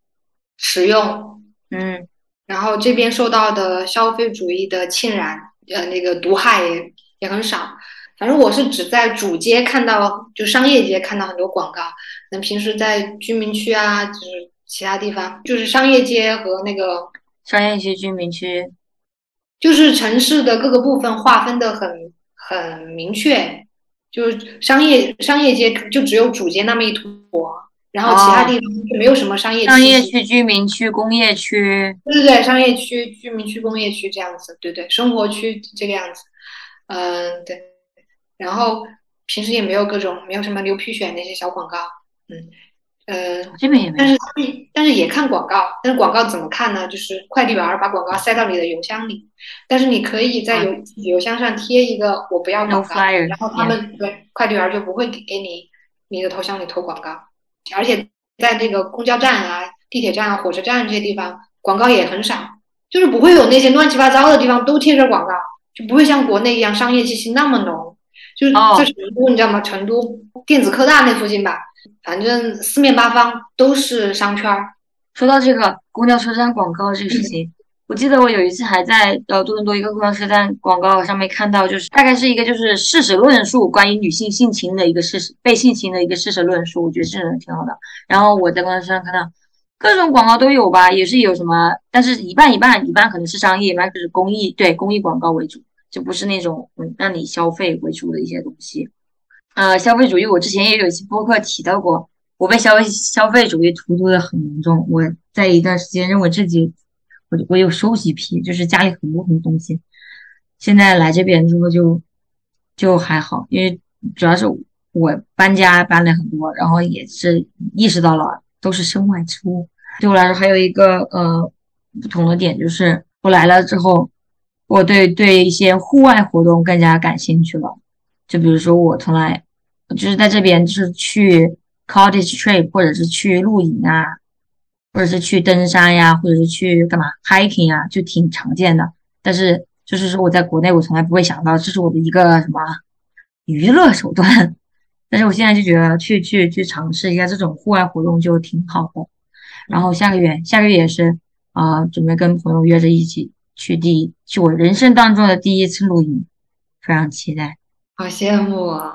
实用，嗯。然后这边受到的消费主义的浸染，呃，那个毒害也也很少。反正我是只在主街看到，就商业街看到很多广告。那平时在居民区啊，就是其他地方，就是商业街和那个商业区、居民区，就是城市的各个部分划分的很很明确，就是商业商业街就只有主街那么一坨，然后其他地方就没有什么商业商业区、居民区、工业区。对对对，商业区、居民区、工业区这样子，对对，生活区这个样子。嗯，对。然后平时也没有各种没有什么牛皮癣那些小广告，嗯。呃，这边也没，但是但是也看广告，但是广告怎么看呢？就是快递员把广告塞到你的邮箱里，但是你可以在邮邮箱上贴一个我不要广告，然后他们对快递员就不会给给你你的头像里投广告，而且在这个公交站啊、地铁站啊、火车站这些地方广告也很少，就是不会有那些乱七八糟的地方都贴着广告，就不会像国内一样商业气息那么浓。就是在成都，你知道吗？成都电子科大那附近吧。反正四面八方都是商圈儿。说到这个公交车站广告这个事情，我记得我有一次还在呃多伦多一个公交车站广告上面看到，就是大概是一个就是事实论述，关于女性性侵的一个事实，被性侵的一个事实论述。我觉得这种挺好的。然后我在公交车上看到各种广告都有吧，也是有什么，但是一半一半，一半可能是商业，一半就是公益，对公益广告为主，就不是那种嗯让你消费为主的一些东西。呃，消费主义，我之前也有一期播客提到过，我被消消费主义荼毒的很严重。我在一段时间认为自己，我我有收集癖，就是家里很多很多东西。现在来这边之后就就还好，因为主要是我搬家搬了很多，然后也是意识到了都是身外之物。对我来说，还有一个呃不同的点就是，我来了之后，我对对一些户外活动更加感兴趣了。就比如说我从来。就是在这边，就是去 cottage trip，或者是去露营啊，或者是去登山呀，或者是去干嘛 hiking 啊，就挺常见的。但是就是说我在国内，我从来不会想到这是我的一个什么娱乐手段。但是我现在就觉得去去去尝试一下这种户外活动就挺好的。然后下个月，下个月也是啊，准备跟朋友约着一起去第去我人生当中的第一次露营，非常期待。好羡慕啊！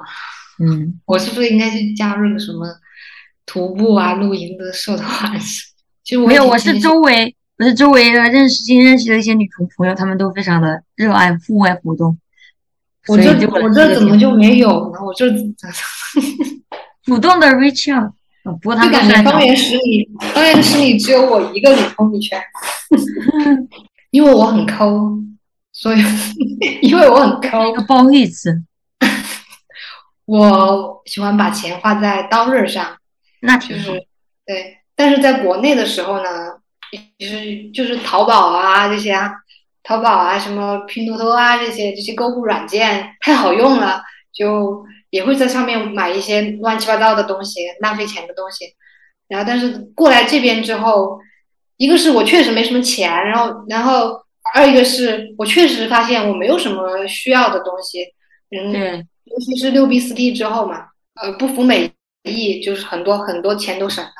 嗯，我是不是应该去加入个什么徒步啊、露营的社团？其实我没有，我是周围，我是周围的认识新认识的一些女同朋友，她们都非常的热爱户外活动。我这我这怎么就没有呢？我 这主动的 reach out，不过他感觉方圆十里，方圆十里只有我一个女同学，因为我很抠，所以因为我很抠，不好意思。我喜欢把钱花在刀刃上，那就是对。但是在国内的时候呢，就是就是淘宝啊这些啊，淘宝啊什么拼多多啊这些这些购物软件太好用了，就也会在上面买一些乱七八糟的东西，浪费钱的东西。然后，但是过来这边之后，一个是我确实没什么钱，然后，然后二一个是我确实发现我没有什么需要的东西，嗯。尤其是六 B 四 D 之后嘛，呃，不服美意，就是很多很多钱都省了，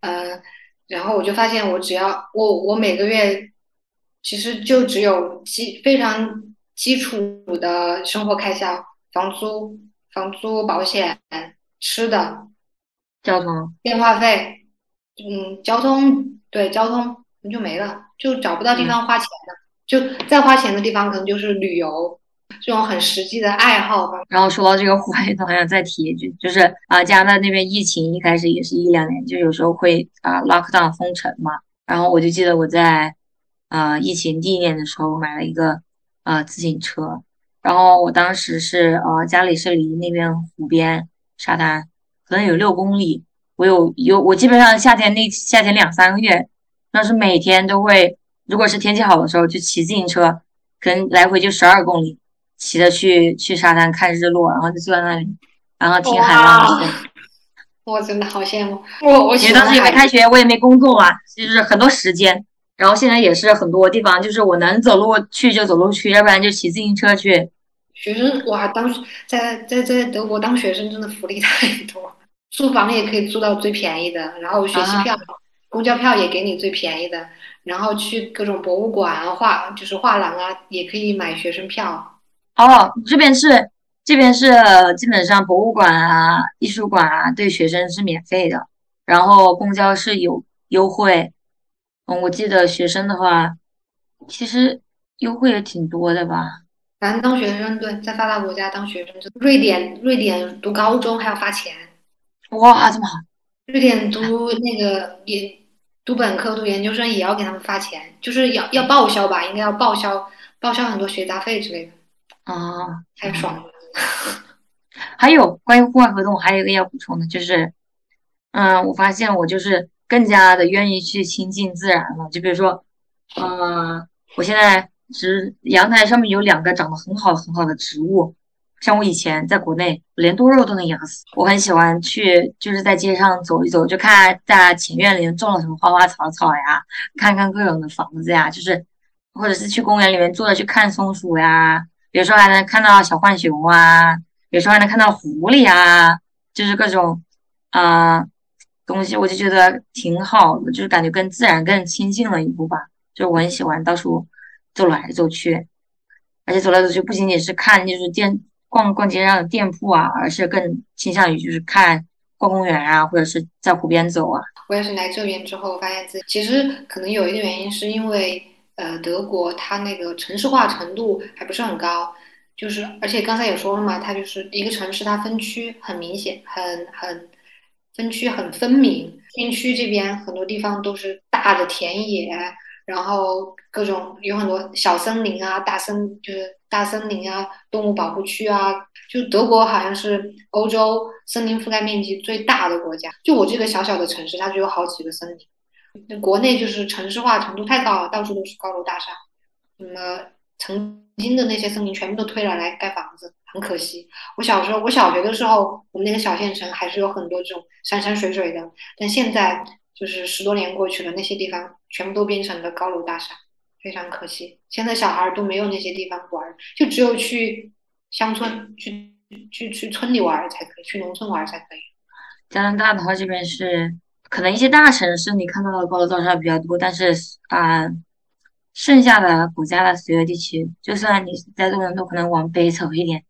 嗯，然后我就发现，我只要我我每个月其实就只有基非常基础的生活开销，房租、房租、保险、吃的、交通、电话费，嗯，交通对交通就没了，就找不到地方花钱了，就再花钱的地方可能就是旅游。这种很实际的爱好吧。然后说到这个户外运动，还想再提一句，就是啊，加拿大那边疫情一开始也是一两年，就有时候会啊 lock down 封城嘛。然后我就记得我在啊疫情第一年的时候买了一个啊自行车，然后我当时是呃家里是离那边湖边沙滩可能有六公里，我有有我基本上夏天那夏天两三个月，那是每天都会，如果是天气好的时候就骑自行车，可能来回就十二公里。骑着去去沙滩看日落，然后就坐在那里，然后听海浪声。我真的好羡慕我！我因为当时也没开学，我也没工作嘛，就是很多时间。然后现在也是很多地方，就是我能走路去就走路去，要不然就骑自行车去。学生哇，当时在在在德国当学生真的福利 太多，住房也可以住到最便宜的，然后学习票、公交票也给你最便宜的，然后去各种博物馆啊、画就是画廊啊，也可以买学生票。哦，这边是这边是基本上博物馆啊、艺术馆啊，对学生是免费的。然后公交是有优惠，嗯，我记得学生的话，其实优惠也挺多的吧。反正当学生，对，在发达国家当学生，瑞典瑞典读高中还要发钱，哇，这么好，瑞典读那个研读本科读研究生也要给他们发钱，就是要要报销吧，应该要报销报销很多学杂费之类的，啊，太爽了。还有关于户外活动，还有一个要补充的，就是，嗯，我发现我就是更加的愿意去亲近自然了。就比如说，嗯，我现在植阳台上面有两个长得很好很好的植物，像我以前在国内连多肉都能养死。我很喜欢去，就是在街上走一走，就看在前院里面种了什么花花草草呀，看看各种的房子呀，就是或者是去公园里面坐着去看松鼠呀，有时候还能看到小浣熊啊。有时候还能看到狐狸啊，就是各种啊东西，我就觉得挺好的，就是感觉跟自然更亲近了一步吧。就我很喜欢到处走来走去，而且走来走去不仅仅是看就是店逛逛街上的店铺啊，而是更倾向于就是看逛公园啊，或者是在湖边走啊。我也是来这边之后发现自己，其实可能有一个原因是因为呃德国它那个城市化程度还不是很高。就是，而且刚才也说了嘛，它就是一个城市，它分区很明显，很很分区很分明。军区这边很多地方都是大的田野，然后各种有很多小森林啊，大森就是大森林啊，动物保护区啊。就德国好像是欧洲森林覆盖面积最大的国家。就我这个小小的城市，它就有好几个森林。那国内就是城市化程度太高了，到处都是高楼大厦，什么曾经的那些森林全部都推了来盖房子，很可惜。我小时候，我小学的时候，我们那个小县城还是有很多这种山山水水的。但现在就是十多年过去了，那些地方全部都变成了高楼大厦，非常可惜。现在小孩都没有那些地方玩，就只有去乡村、去去去村里玩才可以，去农村玩才可以。加拿大的话，这边是可能一些大城市你看到的高楼大厦比较多，但是啊。剩下的国家的所有地区，就算你在多伦多，可能往北走一点，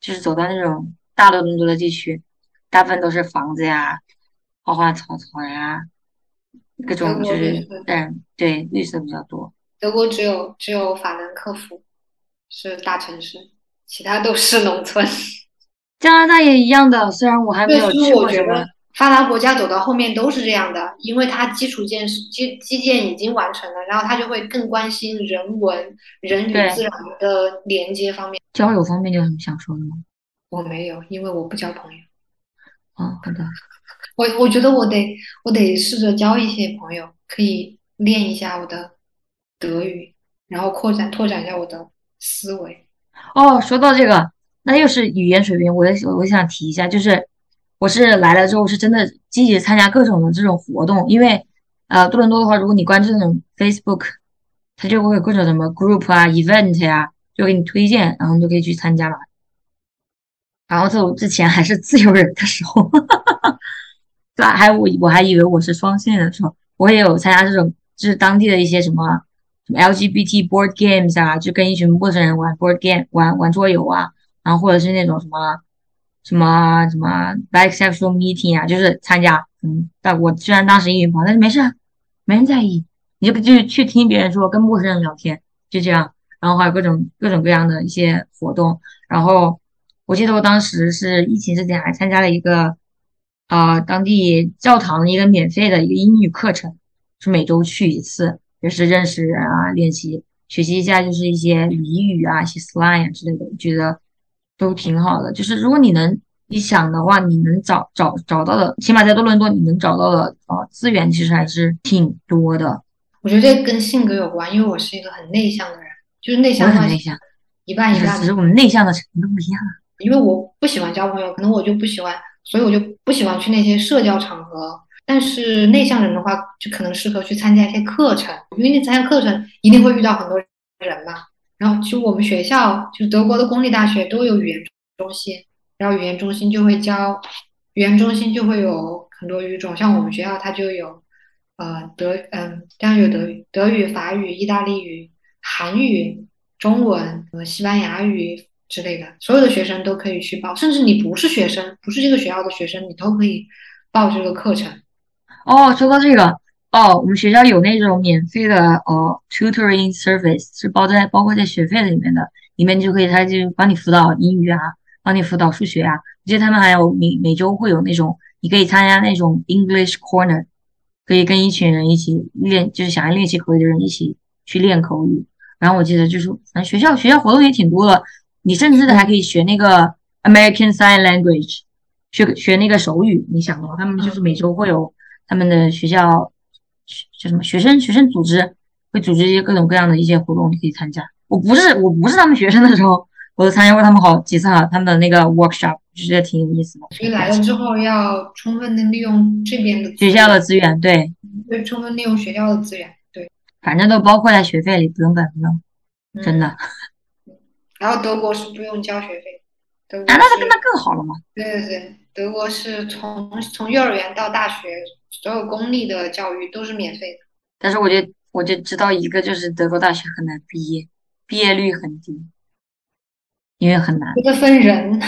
就是走到那种大多伦多的地区，大部分都是房子呀、花花草草呀，各种就是嗯，对，绿色比较多。德国只有只有法兰克福是大城市，其他都是农村。加拿大也一样的，虽然我还没有去过什么。发达国家走到后面都是这样的，因为它基础建设基基建已经完成了，然后它就会更关心人文、人与自然的连接方面。交友方面有什么想说的吗？我没有，因为我不交朋友。哦，好的。我我觉得我得我得试着交一些朋友，可以练一下我的德语，然后扩展拓展一下我的思维。哦，说到这个，那又是语言水平，我我我想提一下，就是。我是来了之后是真的积极参加各种的这种活动，因为呃多伦多的话，如果你关注那种 Facebook，它就会有各种什么 group 啊、event 呀，就给你推荐，然后你就可以去参加嘛。然后在我之前还是自由人的时候，哈哈哈对，还有我我还以为我是双性的时候，我也有参加这种就是当地的一些什么什么 LGBT board games 啊，就跟一群陌生人玩 board game 玩玩桌游啊，然后或者是那种什么。什么什么 bisexual meeting 啊，就是参加，嗯，但我虽然当时英语不好，但是没事，没人在意，你就就去听别人说，跟陌生人聊天，就这样，然后还有各种各种各样的一些活动，然后我记得我当时是疫情之前还参加了一个，啊，当地教堂的一个免费的一个英语课程，是每周去一次，就是认识人啊，练习学习一下，就是一些俚语啊，一些 slang 啊之类的，觉得。都挺好的，就是如果你能你想的话，你能找找找到的，起码在多伦多你能找到的啊资源其实还是挺多的。我觉得这跟性格有关，因为我是一个很内向的人，就是内向很内向，一半一半。只是我们内向的程度不一样。因为我不喜欢交朋友，可能我就不喜欢，所以我就不喜欢去那些社交场合。但是内向人的话，就可能适合去参加一些课程，因为你参加课程一定会遇到很多人嘛。然后就我们学校，就是德国的公立大学都有语言中心，然后语言中心就会教，语言中心就会有很多语种，像我们学校它就有，呃德嗯，当然有德语、德语、法语、意大利语、韩语、中文和西班牙语之类的，所有的学生都可以去报，甚至你不是学生，不是这个学校的学生，你都可以报这个课程。哦，说到这个。哦，我们学校有那种免费的呃 tutoring service，是包在包括在学费里面的，里面就可以他就帮你辅导英语啊，帮你辅导数学啊。我记得他们还有每每周会有那种，你可以参加那种 English Corner，可以跟一群人一起练，就是想要练习口语的人一起去练口语。然后我记得就是，反正学校学校活动也挺多的，你甚至还可以学那个 American Sign Language，学学那个手语。你想哦，他们就是每周会有他们的学校。叫什么学生学生组织会组织一些各种各样的一些活动，你可以参加。我不是我不是他们学生的时候，我都参加过他们好几次哈，他们的那个 workshop 就觉得挺有意思的。所以来了之后要充分的利用这边的学校的资源，对，对，充分利用学校的资源，对，反正都包括在学费里，不用本不用，真的。然后德国是不用交学费，德国啊，那那那更好了嘛？对对对，德国是从从幼儿园到大学。所有公立的教育都是免费的，但是我就我就知道一个，就是德国大学很难毕业，毕业率很低，因为很难。这个分人，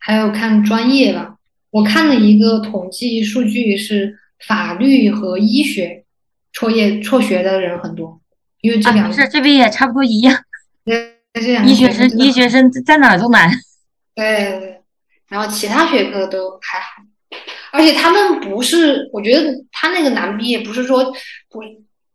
还有看专业吧。我看了一个统计数据，是法律和医学辍业辍学的人很多，因为这两个是这边也差不多一样。对，医学生医学生在哪都难。对，然后其他学科都还好。而且他们不是，我觉得他那个难毕业，不是说不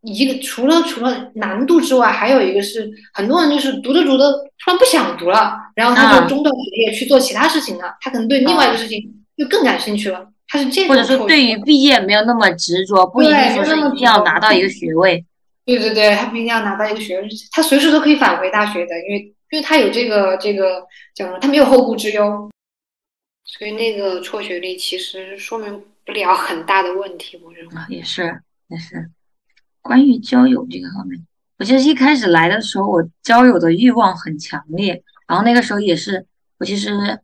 一个，除了除了难度之外，还有一个是很多人就是读着读着突然不想读了，然后他就中断学业去做其他事情了。他可能对另外一个事情就更感兴趣了。他是这或者说对于毕业没有那么执着，不一定说是一定要拿到一个学位。对对对，他不一定要拿到一个学位，他随时都可以返回大学的，因为因为他有这个这个叫什么，他没有后顾之忧。所以那个辍学率其实说明不了很大的问题，我认为也是也是。关于交友这个方面，我记得一开始来的时候，我交友的欲望很强烈，然后那个时候也是我其实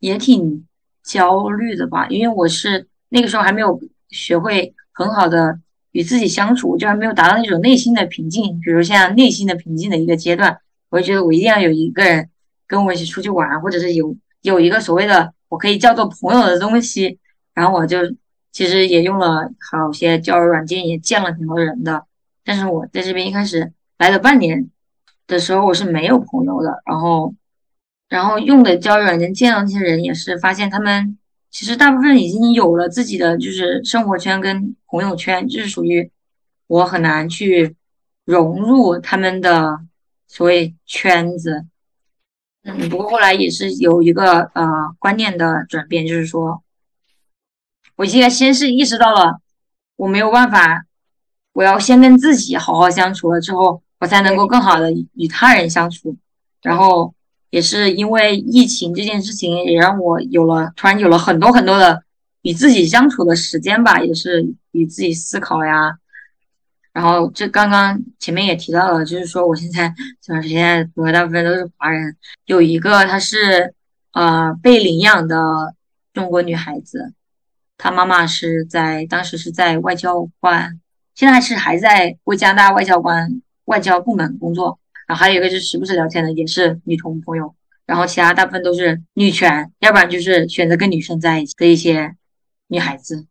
也挺焦虑的吧，因为我是那个时候还没有学会很好的与自己相处，就还没有达到那种内心的平静，比如像内心的平静的一个阶段，我就觉得我一定要有一个人跟我一起出去玩，或者是有有一个所谓的。我可以叫做朋友的东西，然后我就其实也用了好些交友软件，也见了挺多人的。但是我在这边一开始来了半年的时候，我是没有朋友的。然后，然后用的交友软件见到那些人，也是发现他们其实大部分已经有了自己的就是生活圈跟朋友圈，就是属于我很难去融入他们的所谓圈子。嗯，不过后来也是有一个呃观念的转变，就是说，我现在先是意识到了我没有办法，我要先跟自己好好相处了之后，我才能够更好的与他人相处。然后也是因为疫情这件事情，也让我有了突然有了很多很多的与自己相处的时间吧，也是与自己思考呀。然后这刚刚前面也提到了，就是说我现在就是现在我大部分都是华人，有一个她是呃被领养的中国女孩子，她妈妈是在当时是在外交官，现在是还在为加拿大外交官外交部门工作。然后还有一个就是时不时聊天的，也是女同朋友。然后其他大部分都是女权，要不然就是选择跟女生在一起的一些女孩子。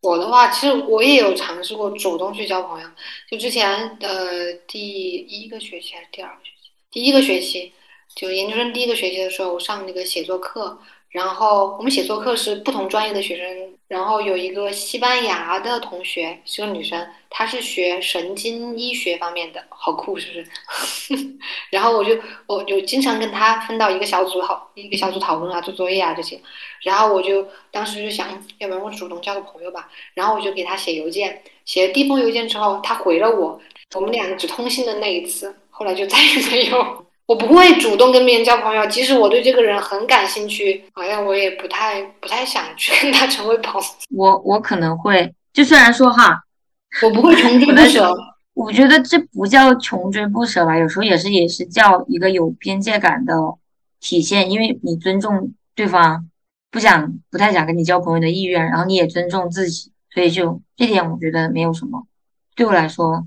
我的话，其实我也有尝试过主动去交朋友。就之前的第一个学期还是第二个学期，第一个学期，就研究生第一个学期的时候，我上那个写作课。然后我们写作课是不同专业的学生，然后有一个西班牙的同学是个女生，她是学神经医学方面的，好酷是不是？然后我就我就经常跟她分到一个小组讨一个小组讨论啊，做作业啊这些。然后我就当时就想，要不然我主动交个朋友吧。然后我就给她写邮件，写了第一封邮件之后，她回了我，我们俩只通信的那一次，后来就再也没有。我不会主动跟别人交朋友，即使我对这个人很感兴趣，好像我也不太不太想去跟他成为朋友。我我可能会，就虽然说哈，我不会穷追不舍。我觉得这不叫穷追不舍吧，有时候也是也是叫一个有边界感的体现，因为你尊重对方不想不太想跟你交朋友的意愿，然后你也尊重自己，所以就这点我觉得没有什么。对我来说，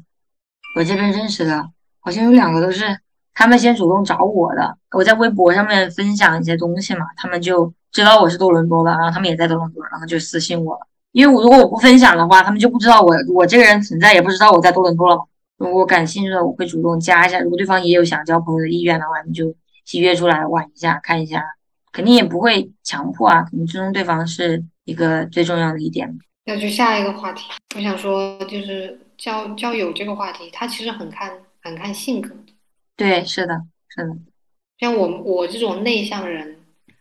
我这边认识的好像有两个都是。他们先主动找我的，我在微博上面分享一些东西嘛，他们就知道我是多伦多的，然后他们也在多伦多，然后就私信我了。因为我如果我不分享的话，他们就不知道我我这个人存在，也不知道我在多伦多了。如果感兴趣的，我会主动加一下。如果对方也有想交朋友的意愿的话，你就一起约出来玩一下，看一下，肯定也不会强迫啊。肯定尊重对方是一个最重要的一点。那就下一个话题，我想说就是交交友这个话题，它其实很看很看性格。对，是的，是的。像我我这种内向人，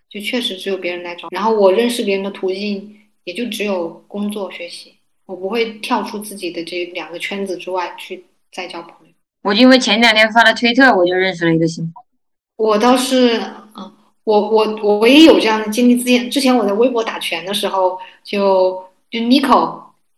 就确实只有别人来找，然后我认识别人的途径也就只有工作学习，我不会跳出自己的这两个圈子之外去再交朋友。我因为前两天发了推特，我就认识了一个新朋友。我倒是，嗯，我我我也有这样的经历。之前之前我在微博打拳的时候，就就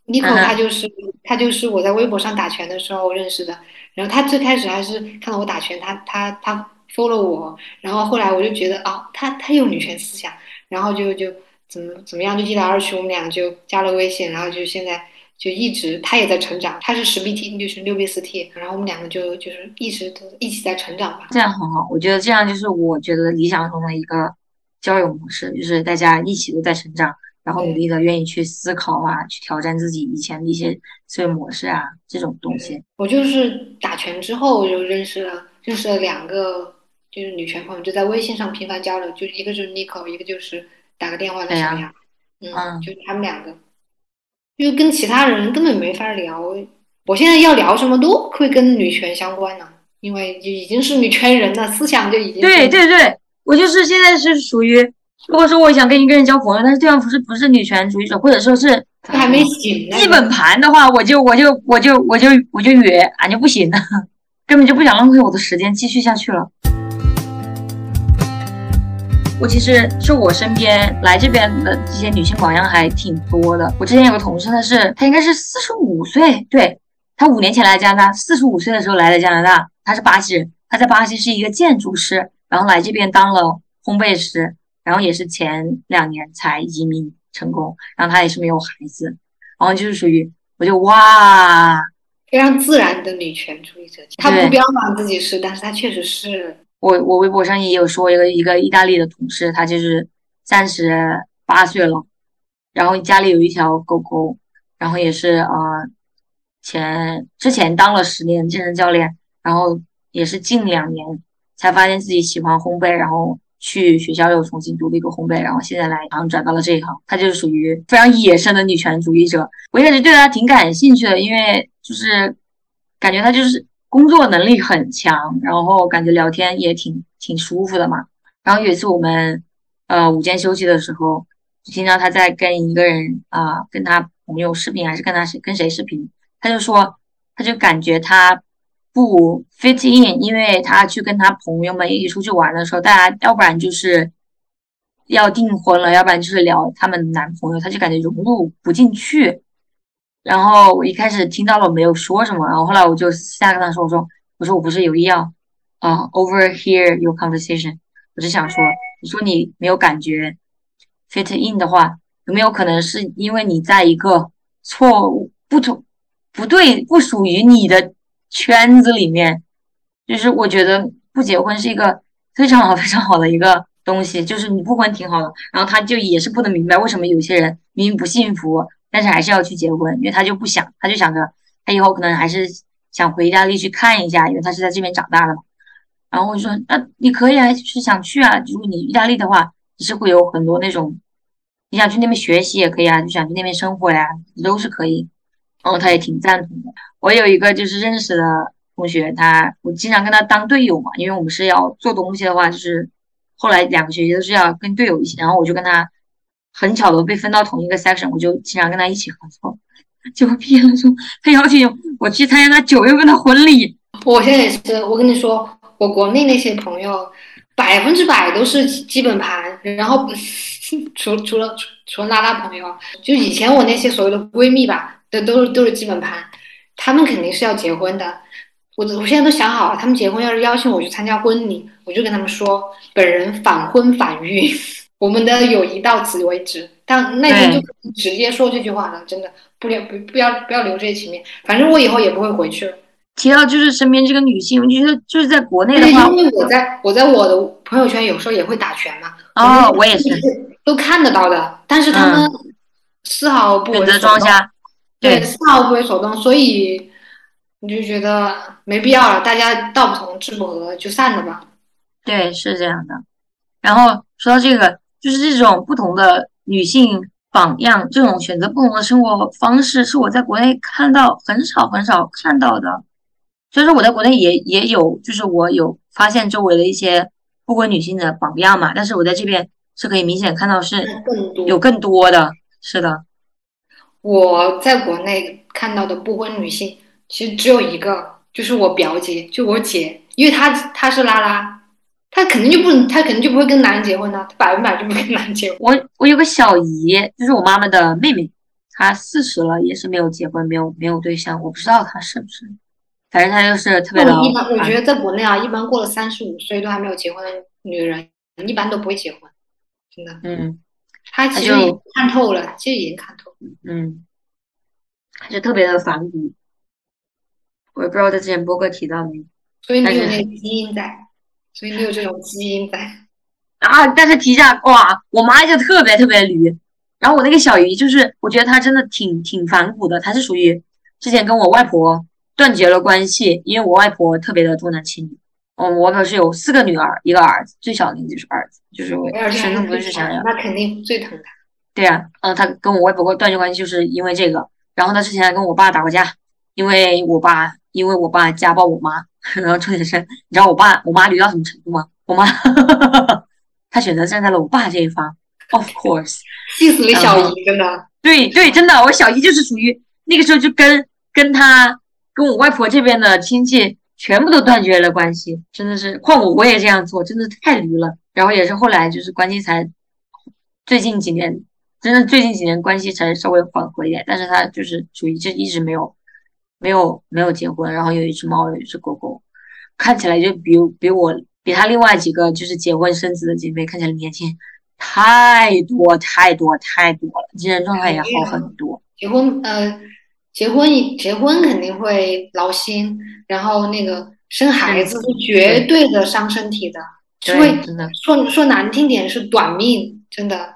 Nico，Nico 他就是他就是我在微博上打拳的时候认识的。然后他最开始还是看到我打拳，他他他 follow 我，然后后来我就觉得啊，他他有女权思想，然后就就怎么怎么样，就一来二去，我们俩就加了微信，然后就现在就一直他也在成长，他是十 B T，就是六 B 四 T，然后我们两个就就是一直都一起在成长吧。这样很好，我觉得这样就是我觉得理想中的一个交友模式，就是大家一起都在成长，然后努力的愿意去思考啊，去挑战自己以前的一些思维模式啊，这种东西。我就是打拳之后就认识了认识了两个。就是女权朋友就在微信上频繁交流，就一个就是 Nico，一个就是打个电话的小杨，嗯，就他们两个，因为跟其他人根本没法聊。我现在要聊什么都会跟女权相关呢，因为就已经是女权人了，思想就已经对对对，我就是现在是属于，如果说我想跟一个人交朋友，但是对方不是不是女权主义者，或者说是还没醒基本盘的话，我就我就我就我就我就约，俺就不行了，根本就不想浪费我的时间继续下去了。我其实是我身边来这边的这些女性榜样还挺多的。我之前有个同事，她是她应该是四十五岁，对，她五年前来加拿大，四十五岁的时候来的加拿大。她是巴西人，她在巴西是一个建筑师，然后来这边当了烘焙师，然后也是前两年才移民成功。然后他也是没有孩子，然后就是属于我就哇，非常自然的女权主义者。她不标榜自己是，但是她确实是。我我微博上也有说一个一个意大利的同事，他就是三十八岁了，然后家里有一条狗狗，然后也是呃前之前当了十年健身教练，然后也是近两年才发现自己喜欢烘焙，然后去学校又重新读了一个烘焙，然后现在来然后转到了这一行。他就是属于非常野生的女权主义者，我一开始对他挺感兴趣的，因为就是感觉他就是。工作能力很强，然后感觉聊天也挺挺舒服的嘛。然后有一次我们呃午间休息的时候，听到他在跟一个人啊跟他朋友视频，还是跟他谁跟谁视频，他就说他就感觉他不 fit in，因为他去跟他朋友们一起出去玩的时候，大家要不然就是要订婚了，要不然就是聊他们男朋友，他就感觉融入不进去。然后我一开始听到了没有说什么，然后后来我就私下跟他说：“我说我说我不是有意要啊，overhear your conversation，我是想说，你说你没有感觉 fit in 的话，有没有可能是因为你在一个错误、不同、不对、不属于你的圈子里面？就是我觉得不结婚是一个非常好、非常好的一个东西，就是你不婚挺好的。然后他就也是不能明白为什么有些人明明不幸福。”但是还是要去结婚，因为他就不想，他就想着他以后可能还是想回意大利去看一下，因为他是在这边长大的嘛。然后我就说，那你可以啊，就是想去啊。如果你意大利的话，你是会有很多那种，你想去那边学习也可以啊，就想去那边生活呀，都是可以。然后他也挺赞同的。我有一个就是认识的同学，他我经常跟他当队友嘛，因为我们是要做东西的话，就是后来两个学期都是要跟队友一起，然后我就跟他。很巧的被分到同一个 section，我就经常跟他一起合作。结果毕业的时候，他邀请我去参加他九月份的婚礼。我现在也是，我跟你说，我国内那些朋友百分之百都是基本盘，然后 除除了除了拉拉朋友，就以前我那些所谓的闺蜜吧，都都是都是基本盘，他们肯定是要结婚的。我我现在都想好了，他们结婚要是邀请我去参加婚礼，我就跟他们说，本人反婚反育。我们的友谊到此为止，但那天就直接说这句话了，真的不留不不要不要留这些情面，反正我以后也不会回去了。提到就是身边这个女性，我觉得就是在国内的话，因为我在我在我的朋友圈有时候也会打拳嘛，哦，我也是，都看得到的，但是他们丝毫不为选择装瞎。对，丝毫不为所动，所以你就觉得没必要了，大家道不同志不合就散了吧。对，是这样的。然后说到这个，就是这种不同的女性榜样，这种选择不同的生活方式，是我在国内看到很少很少看到的。所以说我在国内也也有，就是我有发现周围的一些不婚女性的榜样嘛，但是我在这边是可以明显看到是有更多的，是的，我在国内看到的不婚女性，其实只有一个，就是我表姐，就我姐，因为她她是拉拉，她肯定就不，她肯定就不会跟男人结婚呢、她百分百就不跟男人结婚。我我有个小姨，就是我妈妈的妹妹，她四十了，也是没有结婚，没有没有对象，我不知道她是不是，反正她就是特别的我一般我觉得得在国内啊，一般过了三十五岁都还没有结婚的女人，一般都不会结婚，真的。嗯她其实已经看透了，其实已经看透了。嗯，她就特别的反骨，我也不知道在之前播客提到没所以你有那个基因在，所以你有这种基因在。啊，但是提一下哇，我妈就特别特别驴，然后我那个小姨就是，我觉得她真的挺挺反骨的，她是属于之前跟我外婆断绝了关系，因为我外婆特别的重男轻女。嗯，我外婆是有四个女儿，一个儿子，最小的那个就是儿子，就是我不是想要。那肯定最疼她。对呀、嗯，他跟我外婆断绝关系就是因为这个，然后他之前还跟我爸打过架，因为我爸因为我爸家暴我妈，然后重点是，你知道我爸我妈驴到什么程度吗？我妈 她选择站在了我爸这一方，of course，气死你小姨，真的。对对，真的，我小姨就是属于那个时候就跟跟他跟我外婆这边的亲戚全部都断绝了关系，真的是，换我我也这样做，真的太驴了。然后也是后来就是关系才最近几年，真的最近几年关系才稍微缓和一点，但是他就是属于就一直没有没有没有结婚，然后有一只猫，有一只狗狗，看起来就比比我比他另外几个就是结婚生子的姐妹看起来年轻太多太多太多了，精神状态也好很多。结婚呃，结婚一结婚肯定会劳心，然后那个生孩子是绝对的伤身体的，是会对，真的，说说难听点是短命，真的。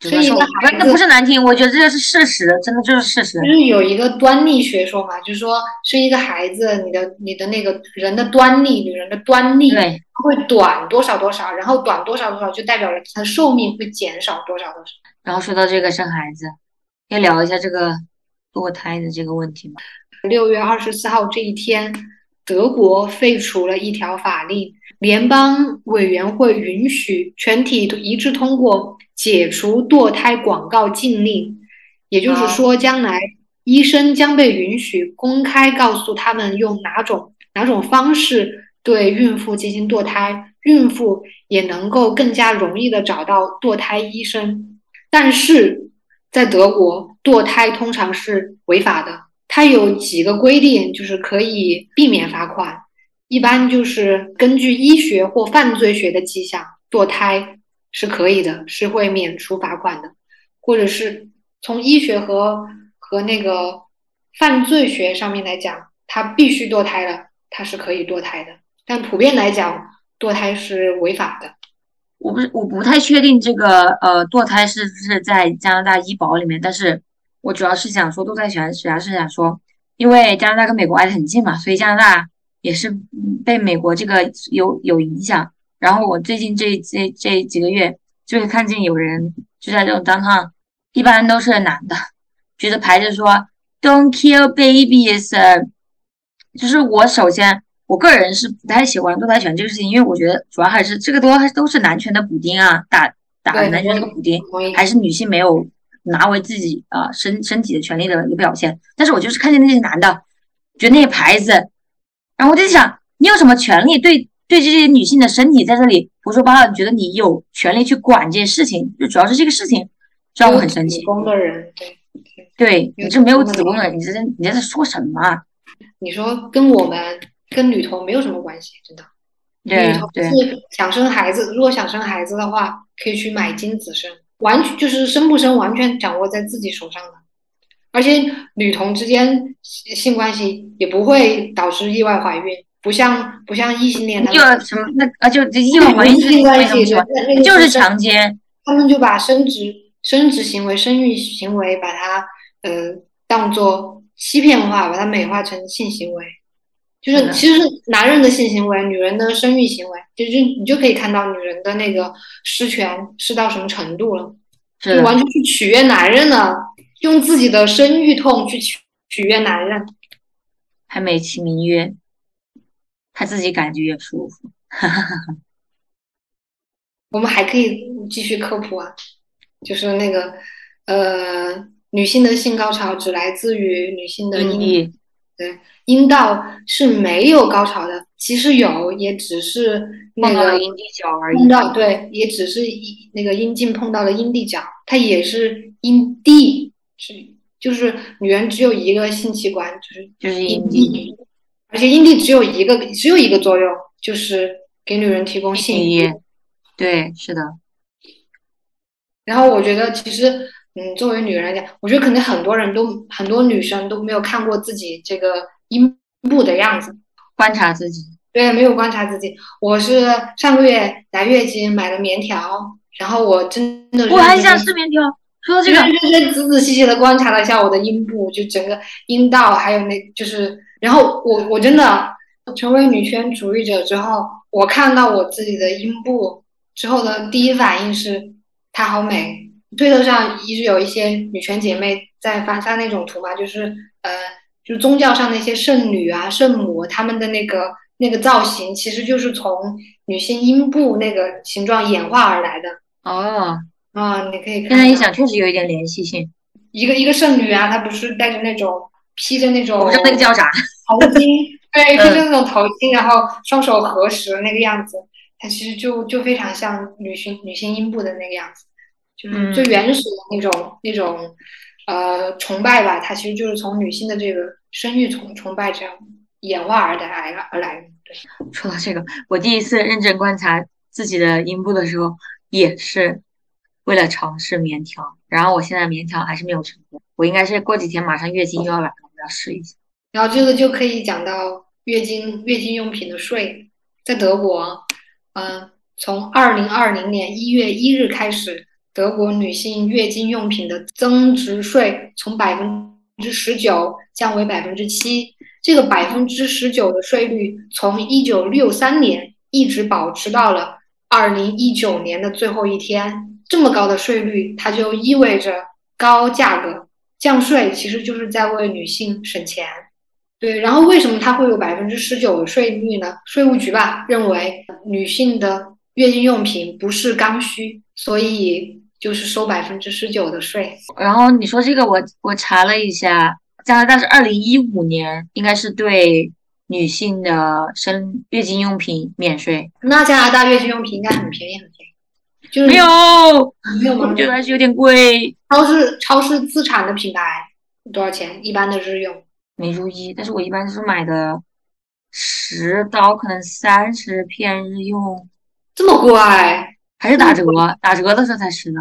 真的是我，生一个不是那不是难听，我觉得这个是事实，真的就是事实就。是有一个端倪学说嘛，就是说生一个孩子，你的你的那个人的端倪，女人的端倪对，会短多少多少，然后短多少多少就代表了她的寿命会减少多少多少。然后说到这个生孩子，要聊一下这个堕胎的这个问题吗？六月二十四号这一天，德国废除了一条法令，联邦委员会允许全体一致通过解除堕胎广告禁令，也就是说，将来医生将被允许公开告诉他们用哪种哪种方式对孕妇进行堕胎，孕妇也能够更加容易的找到堕胎医生。但是在德国，堕胎通常是违法的。它有几个规定，就是可以避免罚款。一般就是根据医学或犯罪学的迹象，堕胎是可以的，是会免除罚款的，或者是从医学和和那个犯罪学上面来讲，他必须堕胎了，他是可以堕胎的。但普遍来讲，堕胎是违法的。我不是我不太确定这个呃堕胎是不是在加拿大医保里面，但是我主要是想说堕胎权，主要是想说，因为加拿大跟美国挨得很近嘛，所以加拿大也是嗯被美国这个有有影响。然后我最近这这这几个月就会看见有人就在这种 downtown，一般都是男的，举着牌子说 “Don't kill babies”，呃就是我首先。我个人是不太喜欢堕胎权这个事情，因为我觉得主要还是这个都还都是男权的补丁啊，打打男权这个补丁，还是女性没有拿回自己啊、呃身身体的权利的一个表现。但是我就是看见那些男的，觉得那些牌子，然后我就在想，你有什么权利对对这些女性的身体在这里胡说八道？你觉得你有权利去管这些事情？就主要是这个事情让我很生气子。宫的人，对，对你这没有子宫的你这在你这在说什么啊？你说跟我们跟女童没有什么关系，真的。对女童对是想生孩子，如果想生孩子的话，可以去买精子生，完全就是生不生完全掌握在自己手上的。而且女同之间性性关系也不会导致意外怀孕，不像不像异性恋，他你们有什么那啊？就这意外怀孕是性关系就是强奸。他们就把生殖生殖行为、生育行为，把它呃当做欺骗化，把它美化成性行为。就是其实男人的性行为，女人的生育行为，就是你就可以看到女人的那个失权失到什么程度了，就完全去取悦男人了，用自己的生育痛去取取悦男人。还美其名曰他自己感觉也舒服。我们还可以继续科普啊，就是那个呃，女性的性高潮只来自于女性的阴阴蒂对，阴道是没有高潮的，其实有，也只是那个阴蒂角而碰已。到对，也只是一那个阴茎碰到了阴蒂角，它也是阴蒂，是就是女人只有一个性器官，就是就是阴阴蒂，而且阴蒂只有一个只有一个作用，就是给女人提供性性欲。对，是的，然后我觉得其实，嗯，作为女人来讲，我觉得可能很多人都很多女生都没有看过自己这个阴部的样子。观察自己，对，没有观察自己。我是上个月来月经买了棉条，然后我真的我还想吃棉条。说这个，认认真仔仔细细的观察了一下我的阴部，就整个阴道，还有那就是，然后我我真的成为女权主义者之后，我看到我自己的阴部之后的第一反应是它好美。推特上一直有一些女权姐妹在发发那种图嘛，就是呃，就是宗教上那些圣女啊、圣母，她们的那个那个造型，其实就是从女性阴部那个形状演化而来的哦，啊。你可以看到现在一想，确实有一点联系性。一个一个圣女啊，她不是带着那种披着那种我不知道那个叫啥，头巾，对，嗯披着那种头巾，然后双手合十那个样子，它其实就就非常像女性女性阴部的那个样子，就是嗯最原始的那种、那种呃崇拜吧，它其实就是从女性的这个生育崇崇拜这样演化而来而来的。对，说到这个，我第一次认真观察自己的阴部的时候，也是为了尝试棉条。然后我现在棉条还是没有成功，我应该是过几天马上月经就要来了，我要试一下。然后这个就可以讲到月经月经用品的税，在德国，嗯、从二零二零年一月一日开始，德国女性月经用品的增值税从百分之十九降为百分之七。这个百分之十九的税率从一九六三年一直保持到了二零一九年的最后一天。这么高的税率，它就意味着高价格。降税其实就是在为女性省钱。对，然后为什么它会有百分之十九的税率呢？税务局吧认为女性的月经用品不是刚需，所以就是收百分之十九的税。然后你说这个我，我查了一下，加拿大是二零一五年应该是对女性的生月经用品免税，那加拿大月经用品应该很便宜，就是没有，没有吗我？觉得还是有点贵。超市超市自产的品牌多少钱？一般的日用没注意，但是我一般是买的十刀，可能三十片日用，这么贵，还是打折，打折的时候才十刀。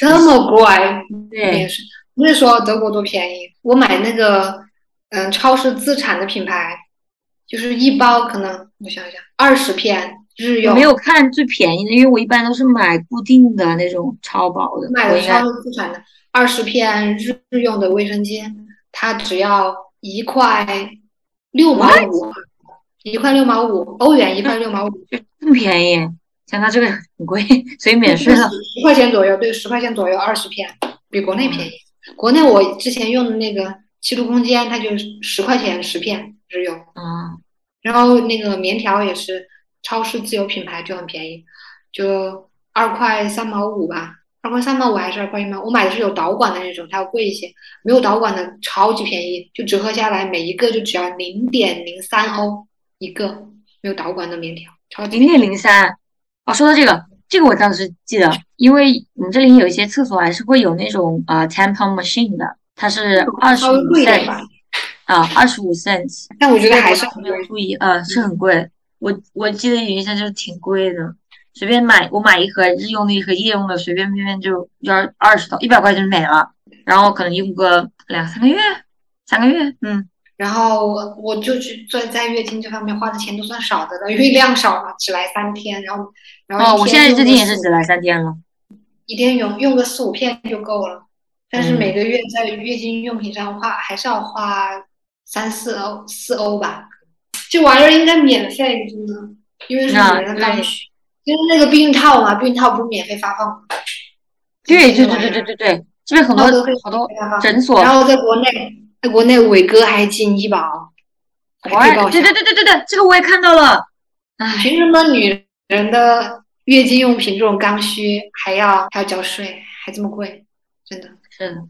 这么贵，对不是说德国多便宜？我买那个嗯超市自产的品牌，就是一包可能我想想二十片日我用，没有看最便宜的，因为我一般都是买固定的那种超薄的，买的超市自产的二十片日日用的卫生巾，它只要一块六毛五，一块六毛五欧元，一块六毛五，就这么便宜，像它这个很贵，所以免税了。十块钱左右，对，十块钱左右二十片，比国内便宜。国内我之前用的那个七度空间，它就十块钱十片日用。嗯，然后那个棉条也是超市自有品牌，就很便宜，就二块三毛五吧，二块三毛五还是二块一毛？我买的是有导管的那种，它要贵一些，没有导管的超级便宜，就折合下来每一个就只要零点零三欧一个，没有导管的棉条，超级零点零三。哦，说到这个，这个我当时记得，因为我们这里有一些厕所还是会有那种呃 tampon machine 的，它是二十五 cents 啊，二十五 cents。但我觉得还是很没有。注意，呃，是很贵。我我记得有印象就是挺贵的，随便买我买一盒日用的，一盒夜用的，随便便便就要二十刀，一百块钱没了。然后可能用个两三个月，三个月，嗯，然后我我就去在在月经这方面花的钱都算少的了，因为量少嘛，只来三天，然后然后哦，我现在最近也是只来三天了。一天用用个四五片就够了，但是嗯每个月在月经用品上花还是要花三四欧四欧吧。这玩意儿应该免费，真的，因为是啊女人的刚需。就是那个避孕套嘛，避孕套不是免费发放吗？对对对对对对对，这边很多都可以好多诊所，然后在国内，在国内伟哥还进医保，还可以报销。对对对对对对，这个我也看到了。唉，凭什么女人的月经用品这种刚需还要还要交税，还这么贵？真的，是的，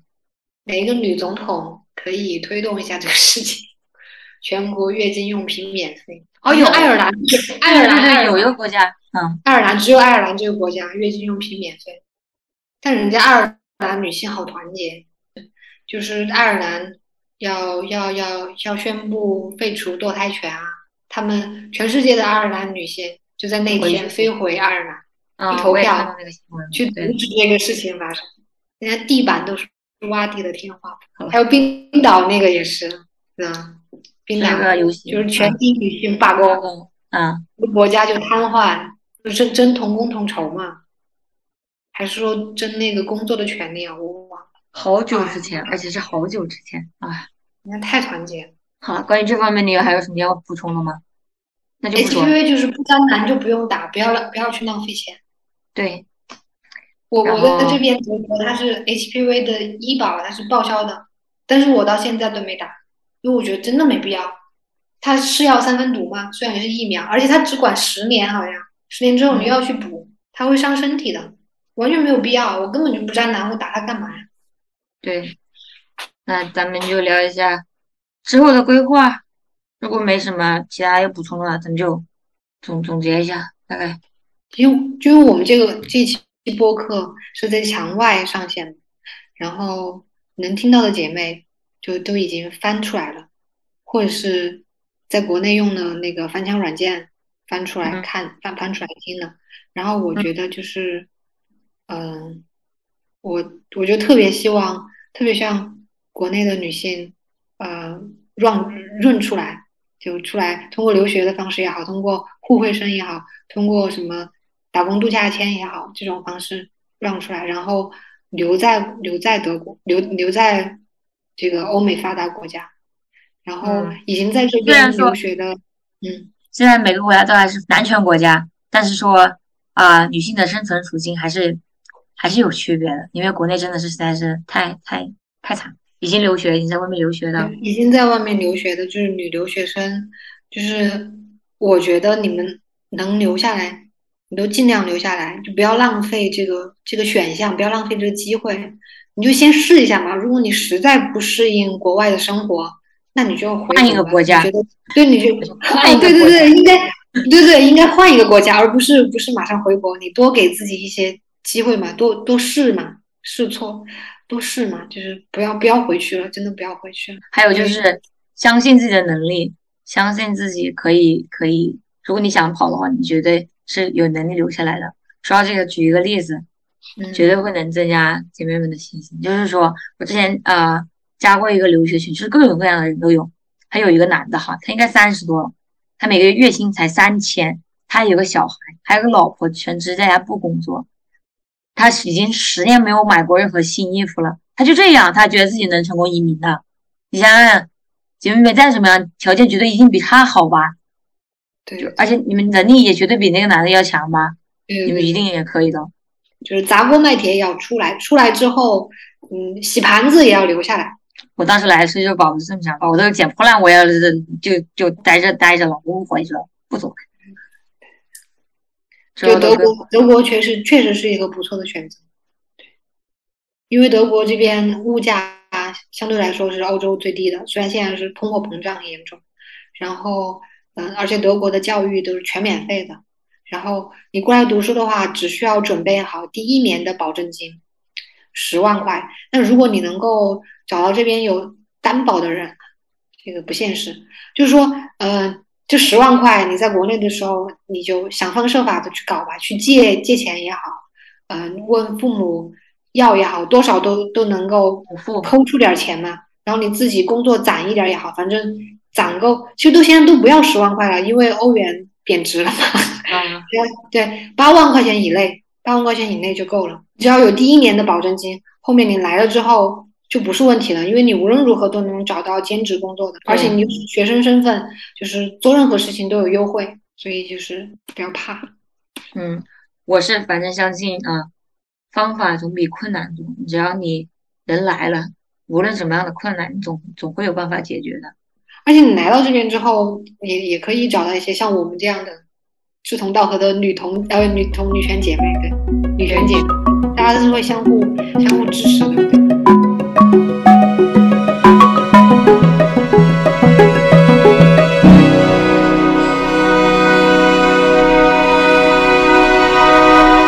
哪一个女总统可以推动一下这个事情？全国月经用品免费。哦有爱尔兰，爱尔兰，有一个国家，嗯，爱尔兰只有爱尔兰这个国家月经用品免费，但人家爱尔兰女性好团结，就是爱尔兰要要要要宣布废除堕胎权啊，他们全世界的爱尔兰女性就在那天飞回爱尔兰。去，投票去对阻止这个事情发生，人家地板都是洼地的天花板，还有冰岛那个也是，嗯，冰岛是个游戏，就是全体女性罢工。工，嗯，国家就瘫痪，就争争同工同酬嘛，还是说争那个工作的权利啊？我忘了，好久之前，而且是好久之前，啊，你看太团结了。好了，关于这方面你还有什么要补充的吗？那就不说，HPV 就是不沾男就不用打，不要浪不要去浪费钱。对，我我在这边德国，它是 HPV 的医保，它是报销的，但是我到现在都没打，因为我觉得真的没必要。它是药三分毒嘛，虽然也是疫苗，而且它只管十年，好像十年之后你又要去补，它会伤身体的，完全没有必要。我根本就不沾男，我打它干嘛呀？对，那咱们就聊一下之后的规划。如果没什么其他要补充的话，咱们就总总结一下，大概因为因为我们这个这期播客是在墙外上线的，然后能听到的姐妹就都已经翻出来了，或者是在国内用的那个翻墙软件翻出来嗯看，翻翻出来听的。然后我觉得就是，嗯、我我就特别希望，特别像国内的女性，呃，让润出来，就出来通过留学的方式也好，通过互惠生也好，通过什么打工度假签也好，这种方式让出来，然后留在留在德国，留留在这个欧美发达国家，然后嗯已经在这边留学的，嗯，虽然每个国家都还是男权国家，但是说啊、女性的生存处境还是还是有区别的，因为国内真的是实在是太太太惨，已经留学，已经在外面留学的，已经在外面留学的，就是女留学生，就是我觉得你们能留下来，你都尽量留下来，就不要浪费这个这个选项，不要浪费这个机会，你就先试一下嘛。如果你实在不适应国外的生活，那你就换一个国家觉得对，你就换一哦，对对对，应该对对，应该换一个国家，而不是不是马上回国，你多给自己一些机会嘛，多多试嘛，试错，多试嘛，就是不要不要回去了，真的不要回去了。还有就是相信自己的能力，相信自己可以可以。如果你想跑的话，你绝对是有能力留下来的。说到这个，举一个例子，嗯绝对会能增加姐妹们的信心。就是说我之前呃加过一个留学群，就是各种各样的人都有。还有一个男的哈，他应该三十多了，他每个月月薪才三千，他有个小孩，还有个老婆，全职在家不工作。他已经十年没有买过任何新衣服了，他就这样，他觉得自己能成功移民的。你想想，姐妹们再怎么样，条件绝对一定比他好吧？对，就而且你们能力也绝对比那个男的要强吧？对对你们一定也可以的。就是砸锅卖铁也要出来，出来之后，嗯，洗盘子也要留下来。我当时来的时候就保持这么想法，我都捡破烂，我要是就就待着待着了，我不回去了，不走。之就德国，德国确实确实是一个不错的选择，对，因为德国这边物价相对来说是欧洲最低的，虽然现在是通货膨胀很严重，然后嗯，而且德国的教育都是全免费的，然后你过来读书的话，只需要准备好第一年的保证金，十万块。那如果你能够找到这边有担保的人，这个不现实，就是说，呃，这十万块你在国内的时候，你就想方设法的去搞吧，去借借钱也好，嗯、问父母要也好，多少都都能够抠出点钱嘛。然后你自己工作攒一点也好，反正攒够，其实都现在都不要十万块了，因为欧元贬值了嘛。嗯对，八万块钱以内八万块钱以内就够了，只要有第一年的保证金，后面你来了之后就不是问题了，因为你无论如何都能找到兼职工作的，而且你学生身份，就是做任何事情都有优惠，所以就是不要怕。嗯，我是反正相信啊，方法总比困难多，只要你人来了，无论什么样的困难，你总总会有办法解决的。而且你来到这边之后，也也可以找到一些像我们这样的志同道合的女同呃女同女权姐妹，对，女权姐，大家都是会相互相互支持的。